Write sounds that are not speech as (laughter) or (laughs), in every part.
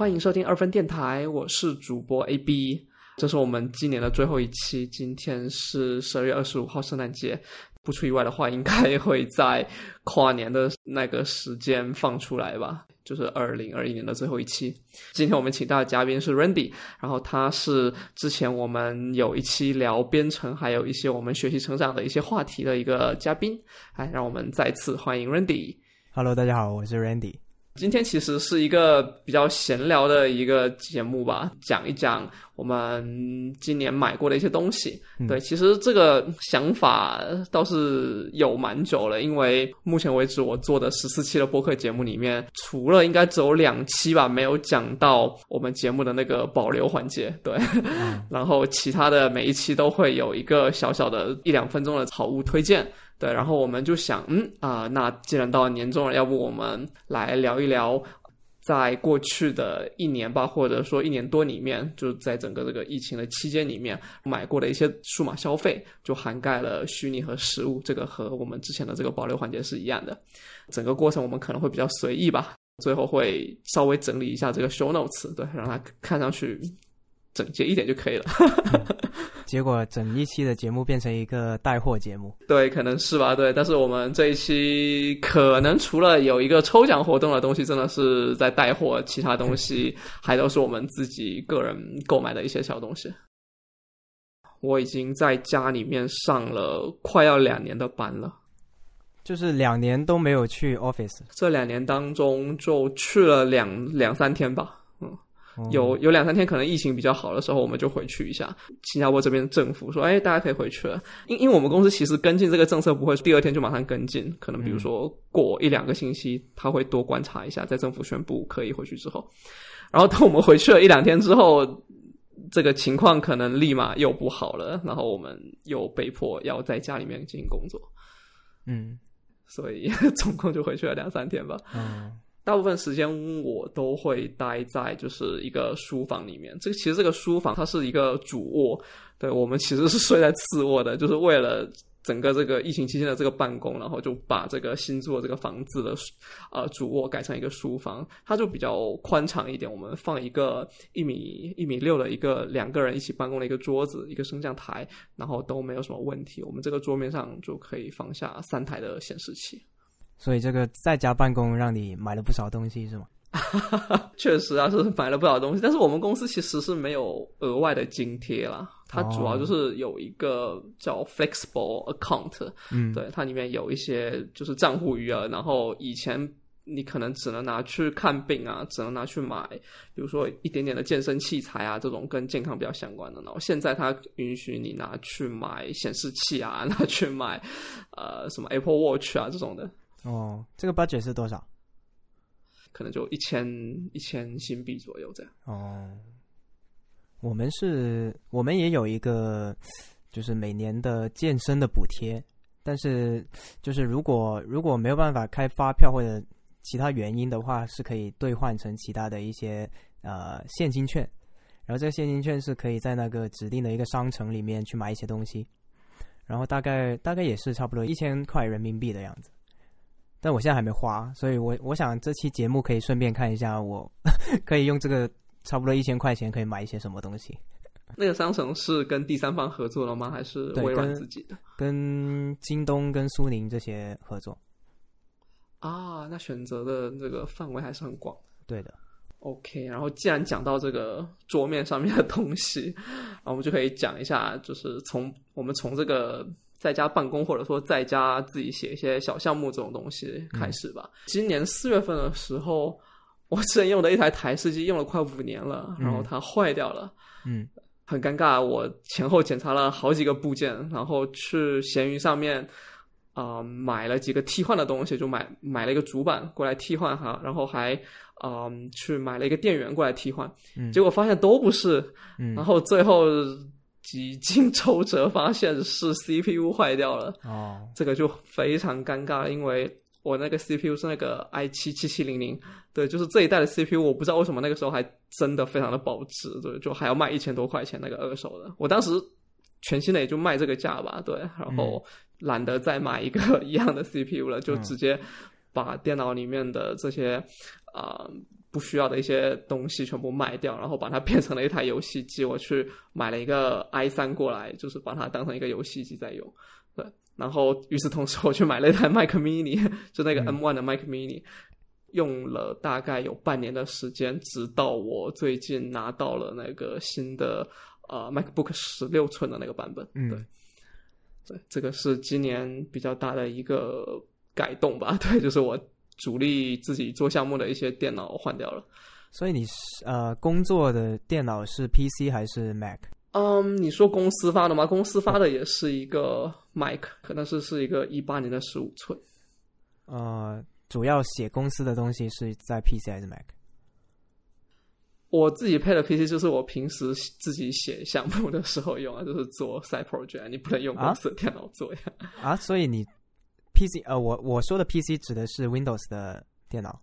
欢迎收听二分电台，我是主播 AB，这是我们今年的最后一期。今天是十二月二十五号，圣诞节，不出意外的话，应该会在跨年的那个时间放出来吧，就是二零二一年的最后一期。今天我们请到的嘉宾是 Randy，然后他是之前我们有一期聊编程，还有一些我们学习成长的一些话题的一个嘉宾。哎，让我们再次欢迎 Randy。Hello，大家好，我是 Randy。今天其实是一个比较闲聊的一个节目吧，讲一讲我们今年买过的一些东西。对，其实这个想法倒是有蛮久了，因为目前为止我做的十四期的播客节目里面，除了应该只有两期吧，没有讲到我们节目的那个保留环节。对，(laughs) 然后其他的每一期都会有一个小小的一两分钟的好物推荐。对，然后我们就想，嗯啊，那既然到年终了，要不我们来聊一聊，在过去的一年吧，或者说一年多里面，就在整个这个疫情的期间里面买过的一些数码消费，就涵盖了虚拟和实物，这个和我们之前的这个保留环节是一样的。整个过程我们可能会比较随意吧，最后会稍微整理一下这个 show notes，对，让它看上去。整洁一点就可以了，(laughs) 结果整一期的节目变成一个带货节目。(laughs) 对，可能是吧。对，但是我们这一期可能除了有一个抽奖活动的东西，真的是在带货，其他东西 (laughs) 还都是我们自己个人购买的一些小东西。我已经在家里面上了快要两年的班了，就是两年都没有去 office。这两年当中就去了两两三天吧。有有两三天可能疫情比较好的时候，我们就回去一下。新加坡这边政府说：“哎，大家可以回去了。”因因为我们公司其实跟进这个政策不会第二天就马上跟进，可能比如说过一两个星期，他会多观察一下，在政府宣布可以回去之后，然后等我们回去了一两天之后，这个情况可能立马又不好了，然后我们又被迫要在家里面进行工作。嗯，所以 (laughs) 总共就回去了两三天吧。嗯。大部分时间我都会待在就是一个书房里面。这个其实这个书房它是一个主卧，对我们其实是睡在次卧的，就是为了整个这个疫情期间的这个办公，然后就把这个新住的这个房子的呃主卧改成一个书房，它就比较宽敞一点。我们放一个一米一米六的一个两个人一起办公的一个桌子，一个升降台，然后都没有什么问题。我们这个桌面上就可以放下三台的显示器。所以这个在家办公让你买了不少东西是吗？(laughs) 确实啊，是买了不少东西。但是我们公司其实是没有额外的津贴啦，它主要就是有一个叫 flexible account，嗯，对，它里面有一些就是账户余额，然后以前你可能只能拿去看病啊，只能拿去买，比如说一点点的健身器材啊，这种跟健康比较相关的。然后现在它允许你拿去买显示器啊，(laughs) 拿去买呃什么 Apple Watch 啊这种的。哦，这个 budget 是多少？可能就一千一千新币左右这样。哦，我们是，我们也有一个，就是每年的健身的补贴，但是就是如果如果没有办法开发票或者其他原因的话，是可以兑换成其他的一些呃现金券，然后这个现金券是可以在那个指定的一个商城里面去买一些东西，然后大概大概也是差不多一千块人民币的样子。但我现在还没花，所以我我想这期节目可以顺便看一下，我 (laughs) 可以用这个差不多一千块钱可以买一些什么东西。那个商城是跟第三方合作了吗？还是微软自己的？跟京东、跟苏宁这些合作。啊，那选择的这个范围还是很广。对的。OK，然后既然讲到这个桌面上面的东西，(laughs) 我们就可以讲一下，就是从我们从这个。在家办公，或者说在家自己写一些小项目这种东西开始吧。今年四月份的时候，我之前用的一台台式机用了快五年了，然后它坏掉了，嗯，很尴尬。我前后检查了好几个部件，然后去闲鱼上面啊买了几个替换的东西，就买买了一个主板过来替换哈，然后还啊去买了一个电源过来替换，结果发现都不是，然后最后。几经周折，发现是 CPU 坏掉了。哦，这个就非常尴尬，因为我那个 CPU 是那个 i 七七七零零，对，就是这一代的 CPU，我不知道为什么那个时候还真的非常的保值，对，就还要卖一千多块钱那个二手的。我当时全新的也就卖这个价吧，对，然后懒得再买一个一样的 CPU 了，就直接把电脑里面的这些啊。不需要的一些东西全部卖掉，然后把它变成了一台游戏机。我去买了一个 i 三过来，就是把它当成一个游戏机在用。对，然后与此同时，我去买了一台 Mac Mini，(laughs) 就那个 M One 的 Mac Mini，用了大概有半年的时间，直到我最近拿到了那个新的呃 MacBook 十六寸的那个版本。嗯对，对，这个是今年比较大的一个改动吧。(laughs) 对，就是我主力自己做项目的一些电脑换掉了。所以你是呃工作的电脑是 PC 还是 Mac？嗯，你说公司发的吗？公司发的也是一个 Mac，可能是是一个一八年的十五寸。呃，主要写公司的东西是在 PC 还是 Mac？我自己配的 PC 就是我平时自己写项目的时候用啊，就是做 side project，你不能用公司的电脑做呀。啊，所以你 PC 呃，我我说的 PC 指的是 Windows 的电脑。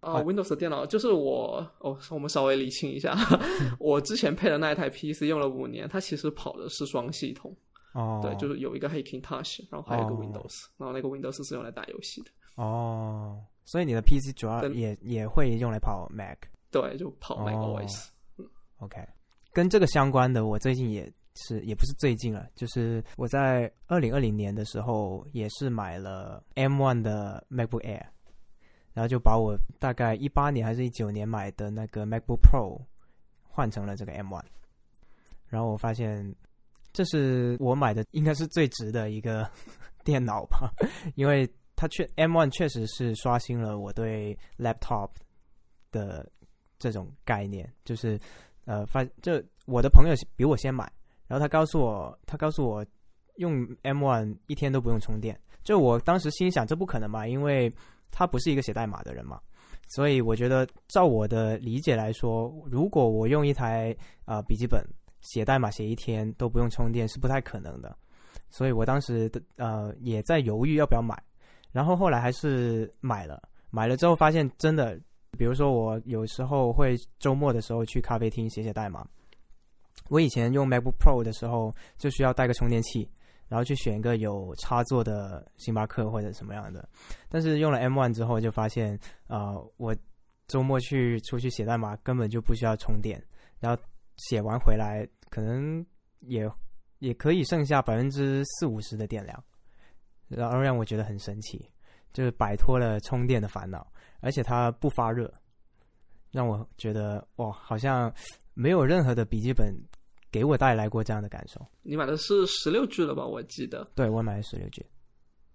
啊、w i n d o w s 的电脑就是我哦，我们稍微理清一下，(laughs) 我之前配的那一台 PC 用了五年，它其实跑的是双系统，哦，对，就是有一个 Hackintosh，然后还有一个哦。Windows，、然后那个 Windows 是用来打游戏的，哦，所以你的 PC 主要也也会用来跑 Mac。对，就跑 Mac 哦。OS。OK，跟这个相关的，我最近也是，也不是最近了，就是我在二零二零年的时候，也是买了 M1 的 MacBook Air，然后就把我大概一八年还是一九年买的那个 MacBook Pro 换成了这个 M1，然后我发现这是我买的应该是最值的一个 (laughs) 电脑吧，因为它确 M1 确实是刷新了我对 laptop 的这种概念，就是呃，发就我的朋友比我先买，然后他告诉我，他告诉我用 M1 一天都不用充电，就我当时心想这不可能嘛，因为他不是一个写代码的人嘛，所以我觉得照我的理解来说，如果我用一台啊、笔记本写代码写一天都不用充电是不太可能的，所以我当时的呃也在犹豫要不要买，然后后来还是买了，买了之后发现真的。比如说，我有时候会周末的时候去咖啡厅写写代码。我以前用 MacBook Pro 的时候，就需要带个充电器，然后去选一个有插座的星巴克或者什么样的。但是用了 M1 之后，就发现，呃，我周末去出去写代码根本就不需要充电，然后写完回来可能也也可以剩下百分之四五十的电量，然后让我觉得很神奇，就是摆脱了充电的烦恼。而且它不发热，让我觉得哇，好像没有任何的笔记本给我带来过这样的感受。你买的是十六 G 了吧？我记得。对我买的十六 G，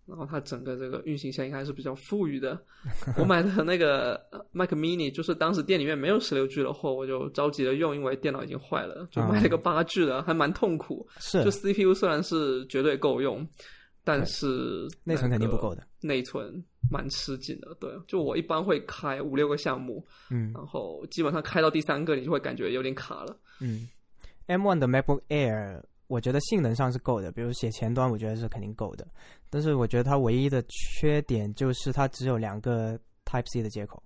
然后它整个这个运行线应该是比较富裕的。(laughs) 我买的那个呃 Mac Mini 就是当时店里面没有十六 G 的货，我就着急的用，因为电脑已经坏了，就买了个八 G 的，还蛮痛苦。是就 CPU 虽然是绝对够用，但是内存肯定不够的。内存蛮吃紧的，对，就我一般会开五六个项目，嗯然后基本上开到第三个，你就会感觉有点卡了。嗯，M1 的 MacBook Air，我觉得性能上是够的，比如写前端，我觉得是肯定够的。但是我觉得它唯一的缺点就是它只有两个 Type C 的接口，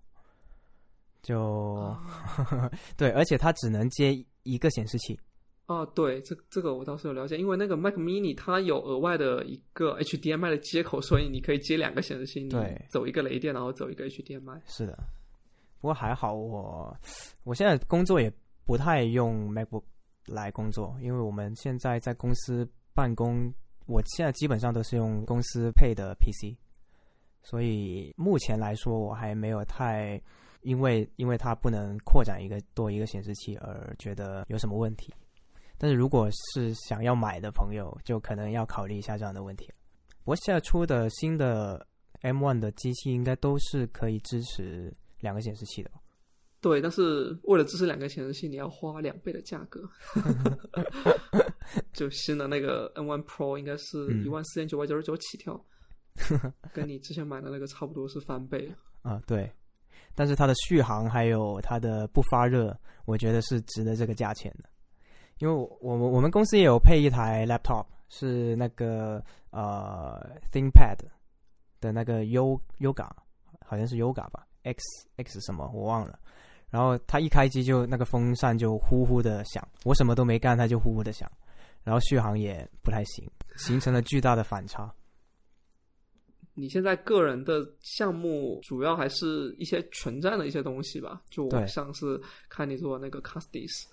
就、(laughs) 对，而且它只能接一个显示器。哦，对，这这个我倒是有了解，因为那个 Mac Mini 它有额外的一个 HDMI 的接口，所以你可以接两个显示器，你对走一个雷电，然后走一个 HDMI。是的，不过还好我我现在工作也不太用 MacBook 来工作，因为我们现在在公司办公，我现在基本上都是用公司配的 PC，所以目前来说我还没有太因为因为它不能扩展一个多一个显示器而觉得有什么问题。但是如果是想要买的朋友，就可能要考虑一下这样的问题我。现在出的新的 M1 的机器应该都是可以支持两个显示器的？对，但是为了支持两个显示器，你要花两倍的价格。(laughs) 就新的那个 N1 Pro 应该是嗯一万四千九百九十九起跳，(laughs) 跟你之前买的那个差不多是翻倍了。啊，对。但是它的续航还有它的不发热，我觉得是值得这个价钱的。因为我我我们公司也有配一台 laptop，是那个呃 ThinkPad 的那个 U Yoga，好像是 Yoga 吧，X X 什么我忘了。然后它一开机就那个风扇就呼呼的响，我什么都没干，它就呼呼的响，然后续航也不太行，形成了巨大的反差。你现在个人的项目主要还是一些全站的一些东西吧？就对像是看你做那个 Custis，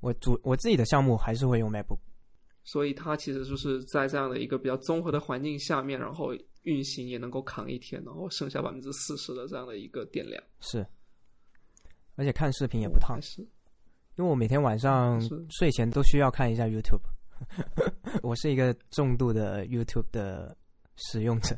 我主我自己的项目还是会用 MacBook。所以它其实就是在这样的一个比较综合的环境下面，然后运行也能够扛一天，然后剩下百分之四十的这样的一个电量，是，而且看视频也不烫，是因为我每天晚上睡前都需要看一下 YouTube。(laughs) 我是一个重度的 YouTube 的使用者，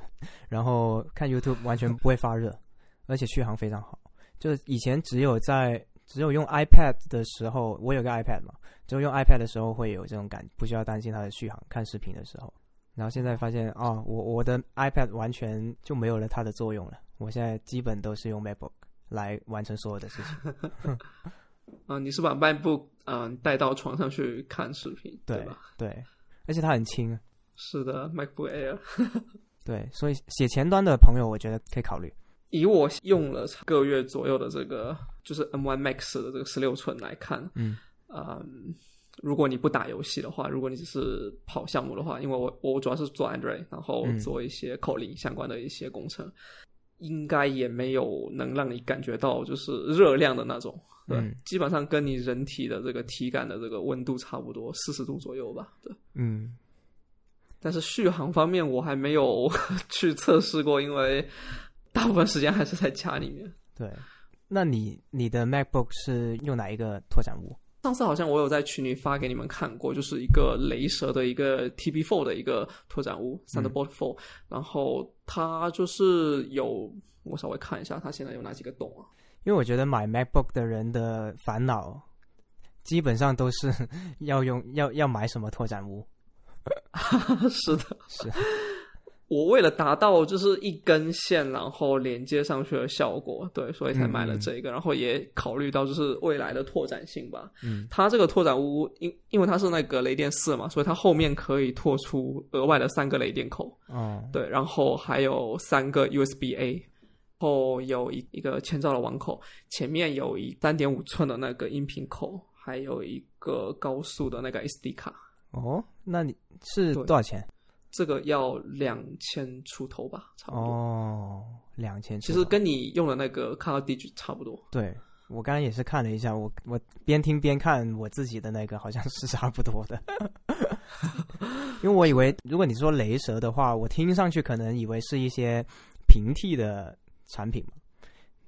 然后看 YouTube 完全不会发热，而且续航非常好。就是以前只有在只有用 iPad 的时候，我有个 iPad 嘛，只有用 iPad 的时候会有这种感，不需要担心它的续航。看视频的时候，然后现在发现啊、我我的 iPad 完全就没有了它的作用了。我现在基本都是用 MacBook 来完成所有的事情。(laughs) 啊、你是把 MacBook 嗯、带到床上去看视频，对吧？对，而且它很轻。是的，MacBook Air。(laughs) 对，所以写前端的朋友，我觉得可以考虑。以我用了个月左右的这个就是 M1 Max 的这个十六寸来看，嗯嗯，如果你不打游戏的话，如果你只是跑项目的话，因为我我主要是做 Android，然后嗯做一些口令相关的一些工程，应该也没有能让你感觉到就是热量的那种，对，嗯基本上跟你人体的这个体感的这个温度差不多，四十度左右吧，对。嗯，但是续航方面我还没有 (laughs) 去测试过，因为大部分时间还是在家里面。对。那你你的 MacBook 是用哪一个拓展坞？上次好像我有在群里发给你们看过，就是一个雷蛇的一个 TB4 的一个拓展坞 Thunderbolt 4，、然后它就是有我稍微看一下，它现在有哪几个洞啊？因为我觉得买 MacBook 的人的烦恼，基本上都是 (laughs) 要用要要买什么拓展坞。(laughs) 是的，(laughs) 是。我为了达到就是一根线然后连接上去的效果，对，所以才买了这个，然后也考虑到就是未来的拓展性吧。嗯它这个拓展坞因因为它是那个雷电四嘛，所以它后面可以拓出额外的三个雷电口。哦，对，然后还有三个 USB A，然后有一一个千兆的网口，前面有一三点五寸的那个音频口，还有一个高速的那个 SD 卡，哦，那你是多少钱？这个要两千出头吧，差不多。哦，两千。其实跟你用的那个 Car Digi 差不多。对我刚刚也是看了一下，我我边听边看我自己的那个好像是差不多的，(laughs) 因为我以为如果你说雷蛇的话，我听上去可能以为是一些平替的产品嘛，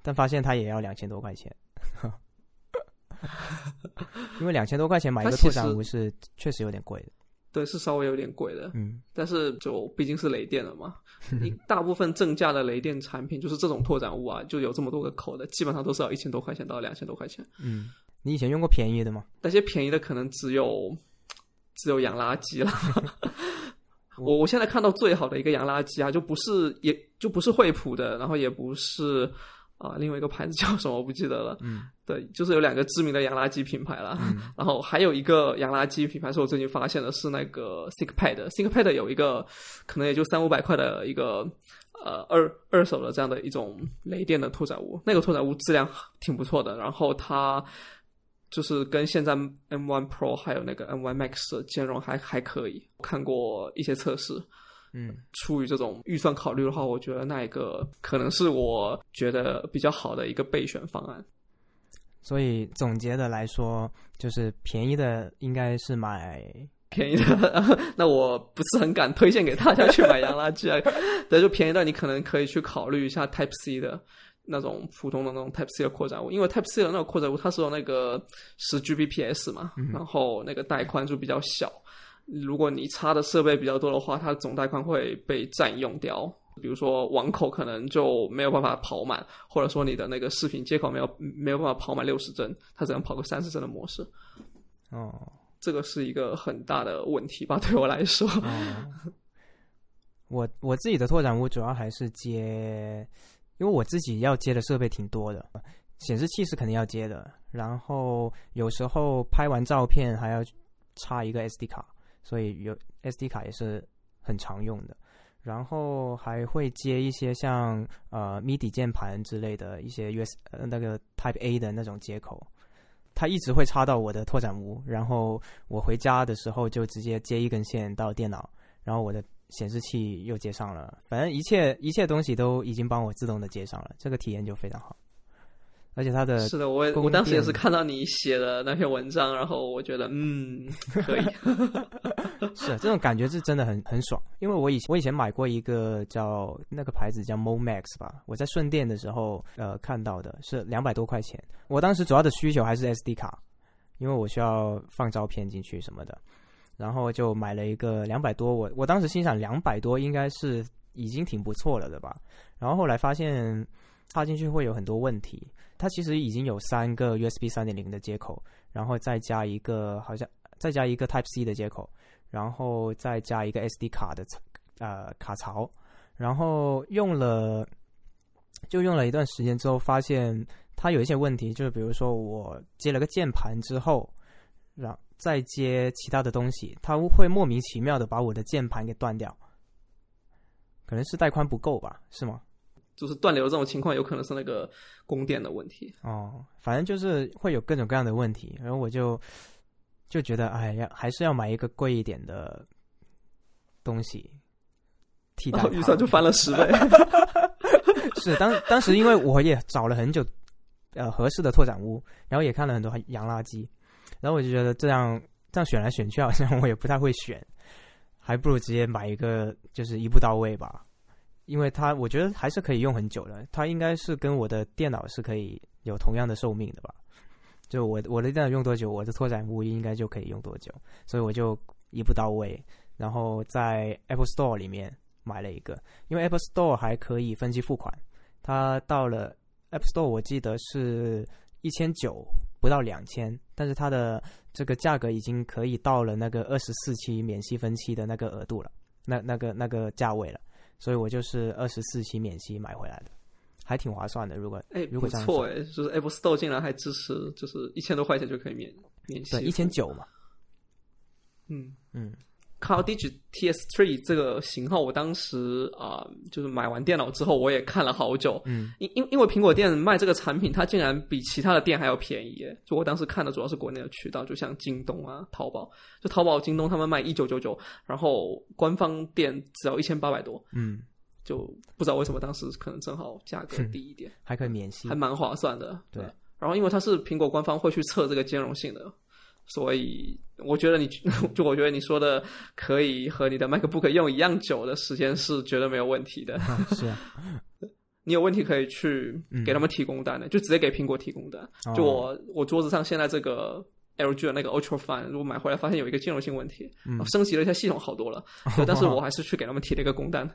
但发现它也要两千多块钱，(laughs) 因为两千多块钱买一个拓展坞是确实有点贵的，对，是稍微有点贵的，嗯但是就毕竟是雷电了嘛，(laughs) 你大部分正价的雷电产品就是这种拓展物啊，就有这么多个口的，基本上都是要一千多块钱到两千多块钱。嗯，你以前用过便宜的吗？那些便宜的可能只有只有洋垃圾了。(laughs) 我我现在看到最好的一个洋垃圾啊，就不是也就不是惠普的，然后也不是啊、另外一个牌子叫什么我不记得了。嗯对，就是有两个知名的洋垃圾品牌啦。嗯然后还有一个洋垃圾品牌是我最近发现的，是那个 ThinkPad。ThinkPad 有一个可能也就三五百块的一个呃二二手的这样的一种雷电的拓展坞，那个拓展坞质量挺不错的。然后它就是跟现在 M1 Pro 还有那个 M1 Max 的兼容还还可以，看过一些测试。嗯出于这种预算考虑的话，我觉得那一个可能是我觉得比较好的一个备选方案。所以总结的来说，就是便宜的应该是买 (laughs) 便宜的，那我不是很敢推荐给大家去买洋垃圾啊。对，就便宜的，你可能可以去考虑一下 Type C 的那种普通的那种 Type C 的扩展物，因为 Type C 的那个扩展物它是有那个十 Gbps 嘛，然后那个带宽就比较小。如果你插的设备比较多的话，它总带宽会被占用掉。比如说网口可能就没有办法跑满，或者说你的那个视频接口没有没有办法跑满六十帧，它只能跑个三十帧的模式。哦这个是一个很大的问题吧，对我来说。哦，我我自己的拓展坞主要还是接，因为我自己要接的设备挺多的，显示器是肯定要接的，然后有时候拍完照片还要插一个 SD 卡，所以有 SD 卡也是很常用的。然后还会接一些像呃 MIDI 键盘之类的一些 US 呃那个 Type A 的那种接口，它一直会插到我的拓展坞，然后我回家的时候就直接接一根线到电脑，然后我的显示器又接上了，反正一切一切东西都已经帮我自动的接上了，这个体验就非常好。而且他的是的，我也我当时也是看到你写的那篇文章，然后我觉得嗯 (laughs) 可以，是这种感觉是真的很很爽，因为我以前我以前买过一个叫那个牌子叫 Momax 吧，我在顺电的时候呃看到的是两百多块钱，我当时主要的需求还是 SD 卡，因为我需要放照片进去什么的，然后就买了一个两百多，我我当时心想两百多应该是已经挺不错了的吧，然后后来发现插进去会有很多问题，它其实已经有三个 USB 三点零的接口，然后再加一个好像再加一个 Type C 的接口，然后再加一个 SD 卡的呃卡槽，然后用了就用了一段时间之后，发现它有一些问题，就是比如说我接了个键盘之后，然后再接其他的东西，它会莫名其妙的把我的键盘给断掉，可能是带宽不够吧，是吗？就是断流这种情况，有可能是那个供电的问题。哦，反正就是会有各种各样的问题，然后我就就觉得，哎呀，还是要买一个贵一点的东西替代它。预算就翻了十倍。是当当时因为我也找了很久，呃，合适的拓展屋，然后也看了很多洋垃圾，然后我就觉得这样这样选来选去，好像 (laughs) 我也不太会选，还不如直接买一个就是一步到位吧。因为它我觉得还是可以用很久的，它应该是跟我的电脑是可以有同样的寿命的吧。就我我的电脑用多久，我的拓展坞应该就可以用多久，所以我就一步到位，然后在 Apple Store 里面买了一个，因为 Apple Store 还可以分期付款，它到了 Apple Store 我记得是一千九不到两千，但是它的这个价格已经可以到了那个二十四期免息分期的那个额度了，那那个那个价位了，所以我就是二十四期免息买回来的，还挺划算的。如果哎，不如果错哎，就是 Apple Store 竟然还支持，就是一千多块钱就可以免免息。对一千。九嘛，嗯嗯 c a l Digi TS3 这个型号，我当时啊、就是买完电脑之后，我也看了好久。嗯。因因因为苹果店卖这个产品，它竟然比其他的店还要便宜！就我当时看的主要是国内的渠道，就像京东啊、淘宝，就淘宝、京东他们卖一九九九，然后官方店只要一千八百多，嗯，就不知道为什么当时可能正好价格低一点，还可以免息。还，蛮划算的。对。然后因为它是苹果官方会去测这个兼容性的，所以我觉得你 (laughs) 就我觉得你说的可以和你的 MacBook 用一样久的时间是绝对没有问题的。是啊，(laughs) 你有问题可以去嗯给他们提供单的，就直接给苹果提供单。哦就我我桌子上现在这个 LG 的那个 Ultra Fine，如果买回来发现有一个兼容性问题，嗯升级了一下系统好多了，对但是 (laughs) 我还是去给他们提了一个工单。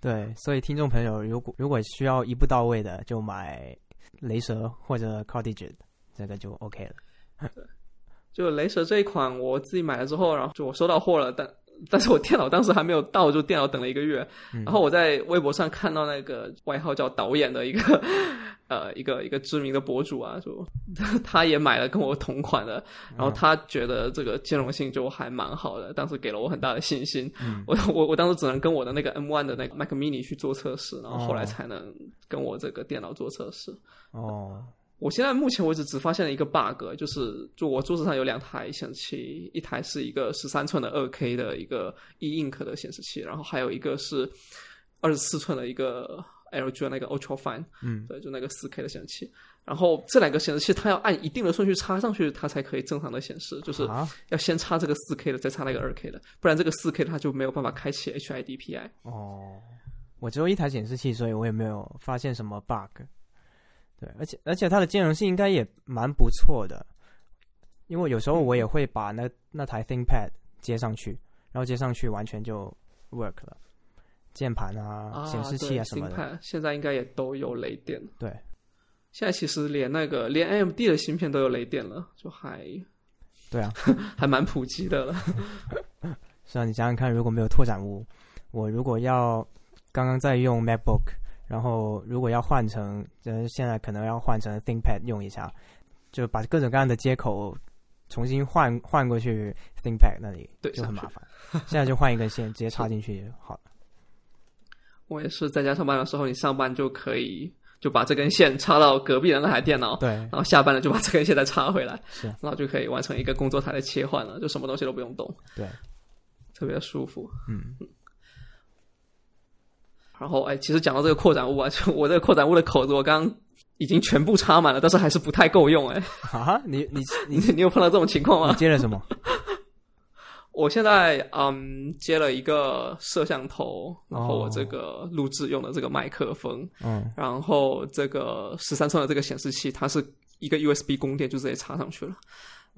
对，所以听众朋友，如果如果需要一步到位的，就买雷蛇或者 c o d i g i t 这个就 OK 了。(laughs) 就雷蛇这一款，我自己买了之后，然后就我收到货了，但但是我电脑当时还没有到，就电脑等了一个月。嗯然后我在微博上看到那个外号叫导演的一个呃一个一个知名的博主啊，就 (laughs) 他也买了跟我同款的，然后他觉得这个兼容性就还蛮好的，当时给了我很大的信心。嗯我我我当时只能跟我的那个 M1 的那个 Mac Mini 去做测试，然后后来哦才能跟我这个电脑做测试。哦，我现在目前为止只发现了一个 bug，就是就我桌子上有两台显示器，一台是一个十三寸的二 K 的一个 E Ink 的显示器，然后还有一个是二十四寸的一个 LG 的那个 Ultra Fine，嗯对，就那个四 K 的显示器。然后这两个显示器它要按一定的顺序插上去，它才可以正常的显示，就是啊，要先插这个四 K 的，再插那个二 K 的，不然这个四 K 它就没有办法开启 HID PI。哦，我只有一台显示器，所以我也没有发现什么 bug。对，而且而且它的兼容性应该也蛮不错的，因为有时候我也会把那那台 ThinkPad 接上去，然后接上去完全就 work 了，键盘啊、啊，显示器啊什么的。现在应该也都有雷电。对，现在其实连那个连 AMD 的芯片都有雷电了，就还对啊，(laughs) 还蛮普及的了。(laughs) 是啊，你想想看，如果没有拓展坞，我如果要刚刚在用 MacBook，然后如果要换成，呃，现在可能要换成 ThinkPad 用一下，就把各种各样的接口重新换换过去 ThinkPad 那里，对就很麻烦。现在就换一根线，直接插进去就好了。(laughs) 我也是在家上班的时候，你上班就可以就把这根线插到隔壁的那台电脑，对，然后下班了就把这根线再插回来，是，然后就可以完成一个工作台的切换了，就什么东西都不用动。对，特别舒服。嗯，然后哎，其实讲到这个扩展物啊，(laughs) 就我这个扩展物的口子，我刚刚已经全部插满了，但是还是不太够用哎。啊，你你你 (laughs) 你有碰到这种情况吗？你接了什么？(laughs) 我现在嗯接了一个摄像头，然后我这个录制用的这个麦克风，嗯，然后这个十三寸的这个显示器，它是一个 USB 供电就直接插上去了，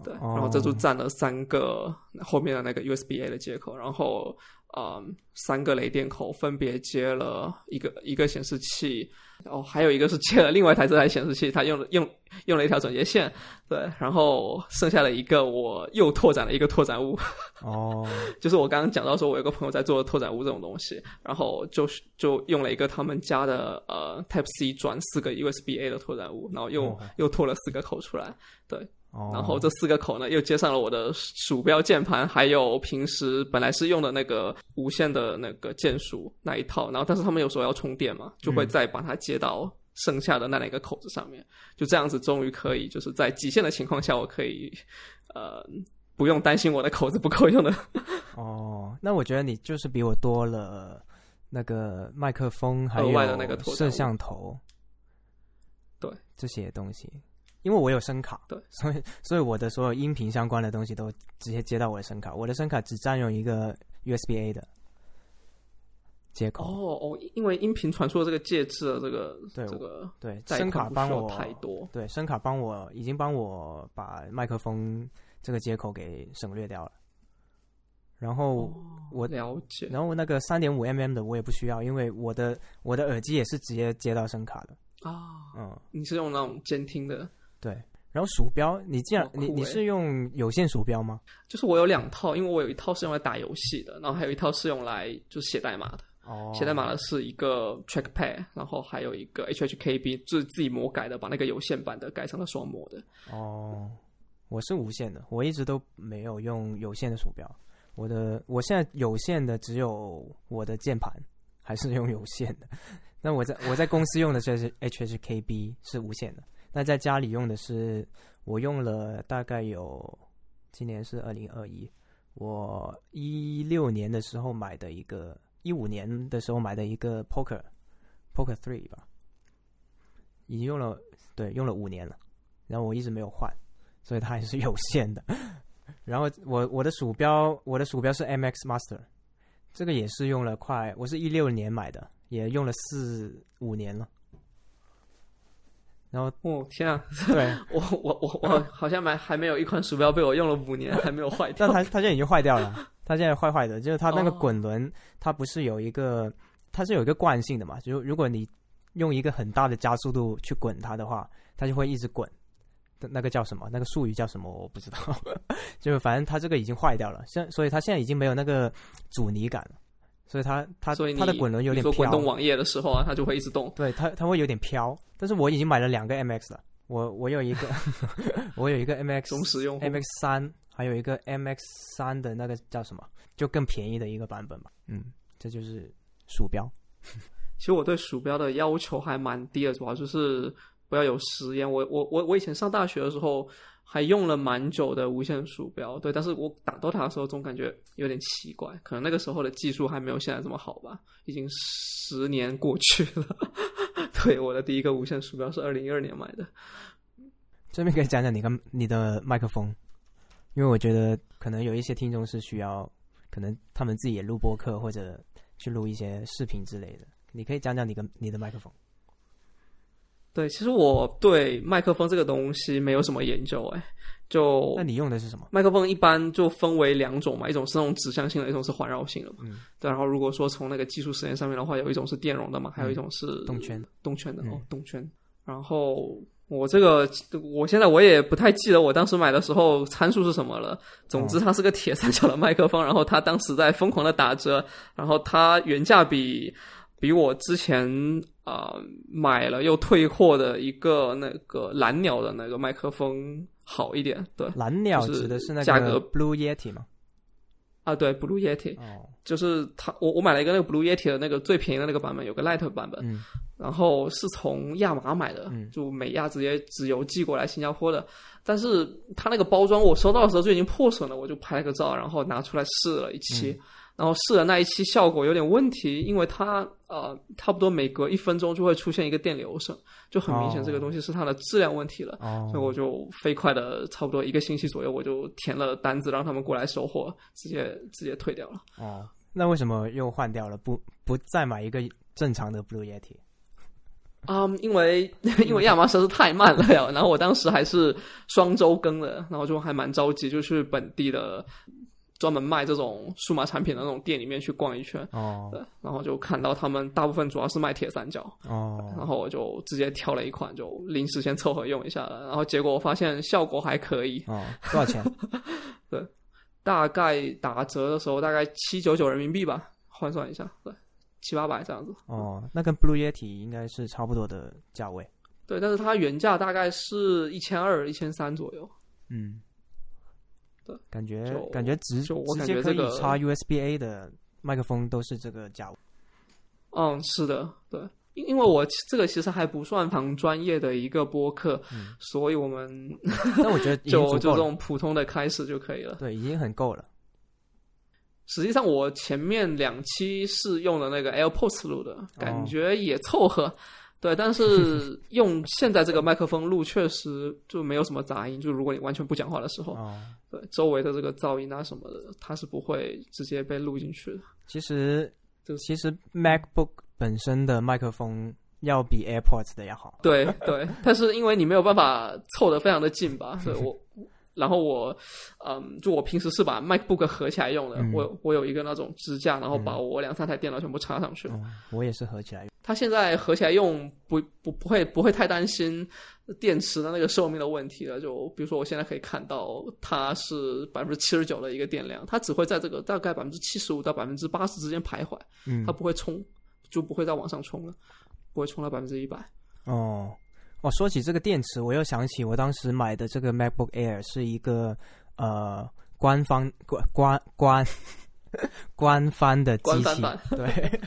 对，然后这就占了三个后面的那个 USB A 的接口，然后嗯三个雷电口分别接了一个一个显示器。哦，还有一个是接了另外一台这台显示器，它用了用用了一条转接线，对，然后剩下的一个我又拓展了一个拓展物，哦，(laughs) 就是我刚刚讲到说，我有个朋友在做拓展物这种东西，然后就是就用了一个他们家的呃 Type C 转四个 USB A 的拓展物，然后又又拓了四个口出来，对。然后这四个口呢，又接上了我的鼠标、键盘，还有平时本来是用的那个无线的那个键鼠那一套。然后，但是他们有时候要充电嘛，就会再把它接到剩下的那两个口子上面。就这样子，终于可以就是在极限的情况下，我可以呃不用担心我的口子不够用的。哦，那我觉得你就是比我多了那个麦克风，还有那个摄像头，对这些东西。因为我有声卡，对，所以所以我的所有音频相关的东西都直接接到我的声卡，我的声卡只占用一个 USB A 的接口。哦哦，因为音频传输的这个介质的这个对这个对声卡帮我太多，对声卡帮我已经帮我把麦克风这个接口给省略掉了。然后我了解，然后那个三点五 mm 的我也不需要，因为我的我的耳机也是直接接到声卡的啊。嗯，你是用那种监听的。对，然后鼠标，你既然你你是用有线鼠标吗？就是我有两套，因为我有一套是用来打游戏的，然后还有一套是用来就是写代码的。哦，写代码的是一个 Trackpad，然后还有一个 HHKB，就是自己魔改的，把那个有线版的改成了双模的。哦，我是无线的，我一直都没有用有线的鼠标。我的我现在有线的只有我的键盘还是用有线的。(laughs) 那我在我在公司用的这是 HHKB，是无线的。那在家里用的是，我用了大概有，今年是二零二一，我一六年的时候买的一个，一五年的时候买的一个 Poker Poker Three 吧，已经用了，对，用了五年了，然后我一直没有换，所以它还是有线的。然后我我的鼠标，我的鼠标是 MX Master，这个也是用了快，我是一六年买的，也用了四五年了。然后，哦天啊！对 (laughs) 我我我我好像买还没有一款鼠标被我用了五年 (laughs) 还没有坏掉。但它它现在已经坏掉了，它现在坏坏的，就是它那个滚轮，它不是有一个，它是有一个惯性的嘛？就如果你用一个很大的加速度去滚它的话，它就会一直滚。那个叫什么？那个术语叫什么？我不知道。(laughs) 就反正它这个已经坏掉了，现所以它现在已经没有那个阻尼感了。所以它它所以它的滚轮有点飘。滚动网页的时候啊，它就会一直动。对它它会有点飘，但是我已经买了两个 MX 了。我我有一个 (laughs) 我有一个 MX 中实用 MX 三，还有一个 MX 三的那个叫什么？就更便宜的一个版本吧。嗯，这就是鼠标。其实我对鼠标的要求还蛮低的，主要就是不要有实验。我我我我以前上大学的时候。还用了蛮久的无线鼠标，对，但是我打 DOTA 的时候总感觉有点奇怪，可能那个时候的技术还没有现在这么好吧，已经十年过去了。(laughs) 对，我的第一个无线鼠标是二零一二年买的。这边可以讲讲你跟你的麦克风，因为我觉得可能有一些听众是需要，可能他们自己也录播客或者去录一些视频之类的，你可以讲讲你跟你的麦克风。对，其实我对麦克风这个东西没有什么研究，哎，就那你用的是什么？麦克风一般就分为两种嘛，一种是那种指向性的，一种是环绕性的嘛。嗯，对。然后如果说从那个技术实验上面的话，有一种是电容的嘛，还有一种是动圈，动圈的哦，动圈。然后我这个，我现在我也不太记得我当时买的时候参数是什么了。总之，它是个铁三角的麦克风，然后它当时在疯狂的打折，然后它原价比。比我之前啊买了又退货的一个那个蓝鸟的那个麦克风好一点，对。蓝鸟指的是那个价格 Blue Yeti 吗？啊，对，Blue Yeti，哦，就是它，我我买了一个那个 Blue Yeti 的那个最便宜的那个版本，有个 Light 版本。嗯。然后是从亚马买的，就美亚直接直邮寄过来新加坡的。但是它那个包装我收到的时候就已经破损了，我就拍了个照，然后拿出来试了一期，然后试了那一期效果有点问题，因为它呃差不多每隔一分钟就会出现一个电流声，就很明显这个东西是它的质量问题了。所以我就飞快的差不多一个星期左右我就填了单子让他们过来收货，直接直接退掉了。哦，那为什么又换掉了？不不再买一个正常的 Blue Yeti？啊，因为 (laughs) 因为亚麻实在是太慢了呀，然后我当时还是双周更的，然后就还蛮着急，就去本地的专门卖这种数码产品的那种店里面去逛一圈，哦，对，然后就看到他们大部分主要是卖铁三角，哦，然后我就直接挑了一款，就临时先凑合用一下了，然后结果我发现效果还可以，哦，多少钱？(laughs) 对，大概打折的时候大概七九九人民币吧，换算一下，对。七八百这样子哦，那跟 Blue Yeti 应该是差不多的价位。对，但是它原价大概是一千二、一千三左右。嗯，对，感觉感觉直直接可以插 USB A 的麦克风都是这个价位。嗯，是的，对，因因为我这个其实还不算很专业的一个播客，所以我们 (laughs) 那我觉得 (laughs) 就就这种普通的开始就可以了。对，已经很够了。实际上，我前面两期是用的那个 AirPods 录的，感觉也凑合。对，但是 (laughs) 用现在这个麦克风录，确实就没有什么杂音。就如果你完全不讲话的时候，对周围的这个噪音啊什么的，它是不会直接被录进去的。其实，就其实 MacBook 本身的麦克风要比 AirPods 的要好。对对，但是因为你没有办法凑得非常的近吧，所以我。(laughs) 然后我，嗯，就我平时是把 MacBook 合起来用的。我我有一个那种支架，然后把我两三台电脑全部插上去了。我也是合起来用。它现在合起来用不不不会不会太担心电池的那个寿命的问题了。就比如说我现在可以看到它是百分之七十九的一个电量，它只会在这个大概百分之七十五到百分之八十之间徘徊。嗯，它不会冲，就不会再往上冲了，不会冲到百分之一百。哦。哦，说起这个电池，我又想起我当时买的这个 MacBook Air 是一个呃官方官官官 (laughs) 官方的机器，对，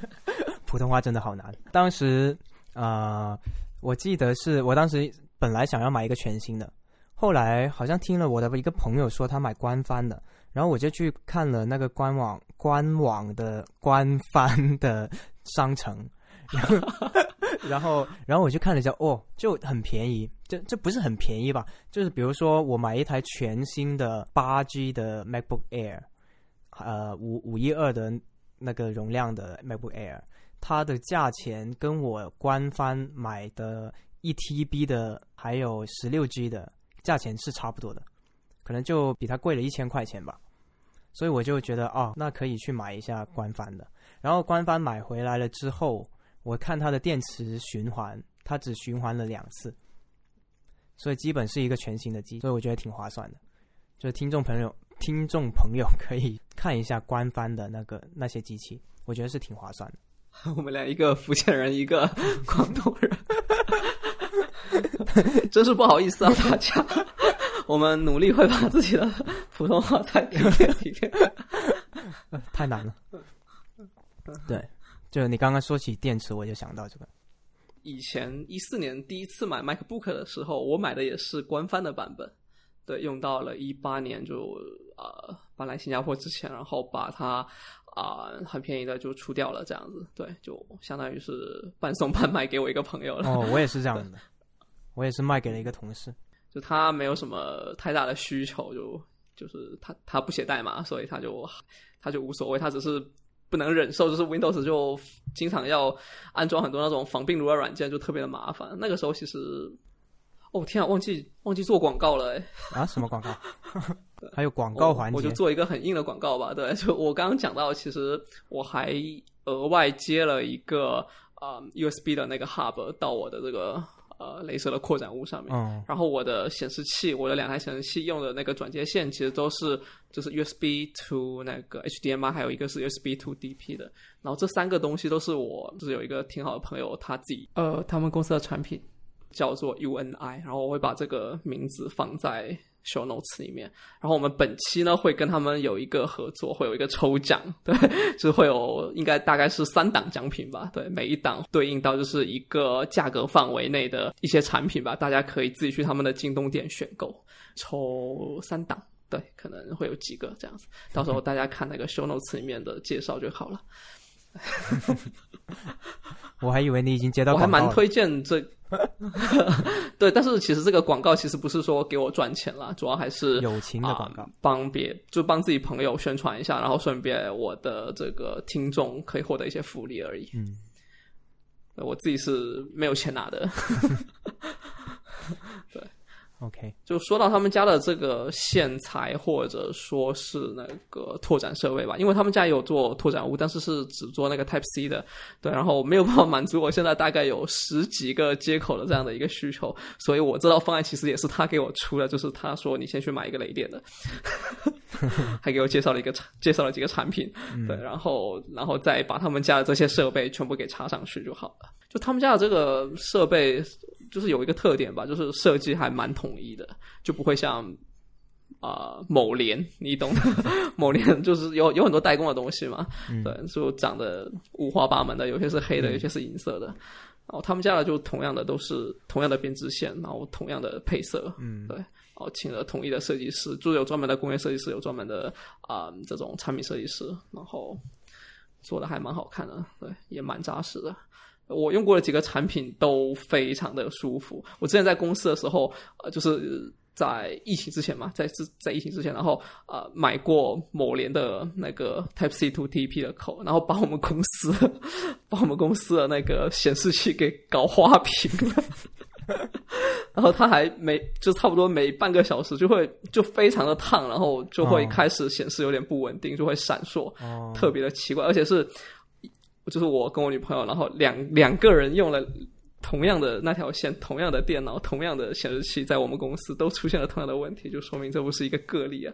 普通话真的好难。当时啊，我记得是我当时本来想要买一个全新的，后来好像听了我的一个朋友说他买官方的，然后我就去看了那个官网官网的官方的商城。(laughs) 然后，然后我去看了一下，哦，就很便宜，这这不是很便宜吧？就是比如说，我买一台全新的八 G 的 MacBook Air，呃，五五一二的那个容量的 MacBook Air，它的价钱跟我官方买的一 TB 的还有十六 G 的价钱是差不多的，可能就比它贵了一千块钱吧。所以我就觉得，哦，那可以去买一下官方的。然后官方买回来了之后。我看它的电池循环，它只循环了两次，所以基本是一个全新的机，所以我觉得挺划算的。就是听众朋友，听众朋友可以看一下官方的那个那些机器，我觉得是挺划算的。(laughs) 我们俩一个福建人，一个广东人，(laughs) 真是不好意思啊，大家。(laughs) 我们努力会把自己的普通话再提炼提炼，太难了。对。就你刚刚说起电池，我就想到这个。以前一四年第一次买 MacBook 的时候，我买的也是官方的版本。对，用到了一八年就呃搬来新加坡之前，然后把它啊很便宜的就出掉了，这样子。对，就相当于是半送半卖给我一个朋友了。哦，我也是这样的，我也是卖给了一个同事。就他没有什么太大的需求，就就是他他不写代码，所以他就他就无所谓，他只是。不能忍受，就是 Windows 就经常要安装很多那种防病毒的软件，就特别的麻烦。那个时候其实，哦天啊，忘记忘记做广告了哎！啊，什么广告？(laughs) (laughs) 还有广告环节？我就做一个很硬的广告吧。对，就我刚刚讲到，其实我还额外接了一个啊 USB 的那个 Hub 到我的这个。呃，镭射的扩展坞上面，然后我的显示器，我的两台显示器用的那个转接线，其实都是就是 USB to 那个 HDMI，还有一个是 USB to DP 的。然后这三个东西都是我就是有一个挺好的朋友他自己呃他们公司的产品叫做 UNI，然后我会把这个名字放在 show notes 里面。然后我们本期呢会跟他们有一个合作，会有一个抽奖，对，就是会有应该大概是三档奖品吧，对，每一档对应到就是一个价格范围内的一些产品吧，大家可以自己去他们的京东店选购，抽三档，对，可能会有几个这样子，到时候大家看那个 show notes 里面的介绍就好了。(laughs) 我还以为你已经接到，我还蛮推荐这，(laughs) 对，但是其实这个广告其实不是说给我赚钱了，主要还是友情的广告，帮别就帮自己朋友宣传一下，然后顺便我的这个听众可以获得一些福利而已。嗯，我自己是没有钱拿的。(laughs) 对。OK，就说到他们家的这个线材，或者说是那个拓展设备吧，因为他们家有做拓展物，但是是只做那个 Type C 的，对，然后没有办法满足我现在大概有十几个接口的这样的一个需求，所以我这套方案其实也是他给我出的，就是他说你先去买一个雷电的，(laughs) 还给我介绍了一个产，介绍了几个产品，对，然后然后再把他们家的这些设备全部给插上去就好了。就他们家的这个设备。就是有一个特点吧，就是设计还蛮统一的，就不会像啊某联，你懂的，(laughs) 某联就是有有很多代工的东西嘛，对，就长得五花八门的，有些是黑的，有些是银色的。然后他们家的就同样的都是同样的编织线，然后同样的配色，嗯，对，然后请了统一的设计师，就有专门的工业设计师，有专门的啊这种产品设计师，然后做的还蛮好看的，对，也蛮扎实的。我用过的几个产品都非常的舒服。我之前在公司的时候，呃，就是在疫情之前嘛，在在在疫情之前，然后呃买过某联的那个 Type C to TP 的口，然后把我们公司把我们公司的那个显示器给搞花屏了。(laughs) 然后它还每就差不多每半个小时就会就非常的烫，然后就会开始显示有点不稳定，就会闪烁，特别的奇怪，而且是。就是我跟我女朋友，然后两两个人用了同样的那条线、同样的电脑、同样的显示器，在我们公司都出现了同样的问题，就说明这不是一个个例啊。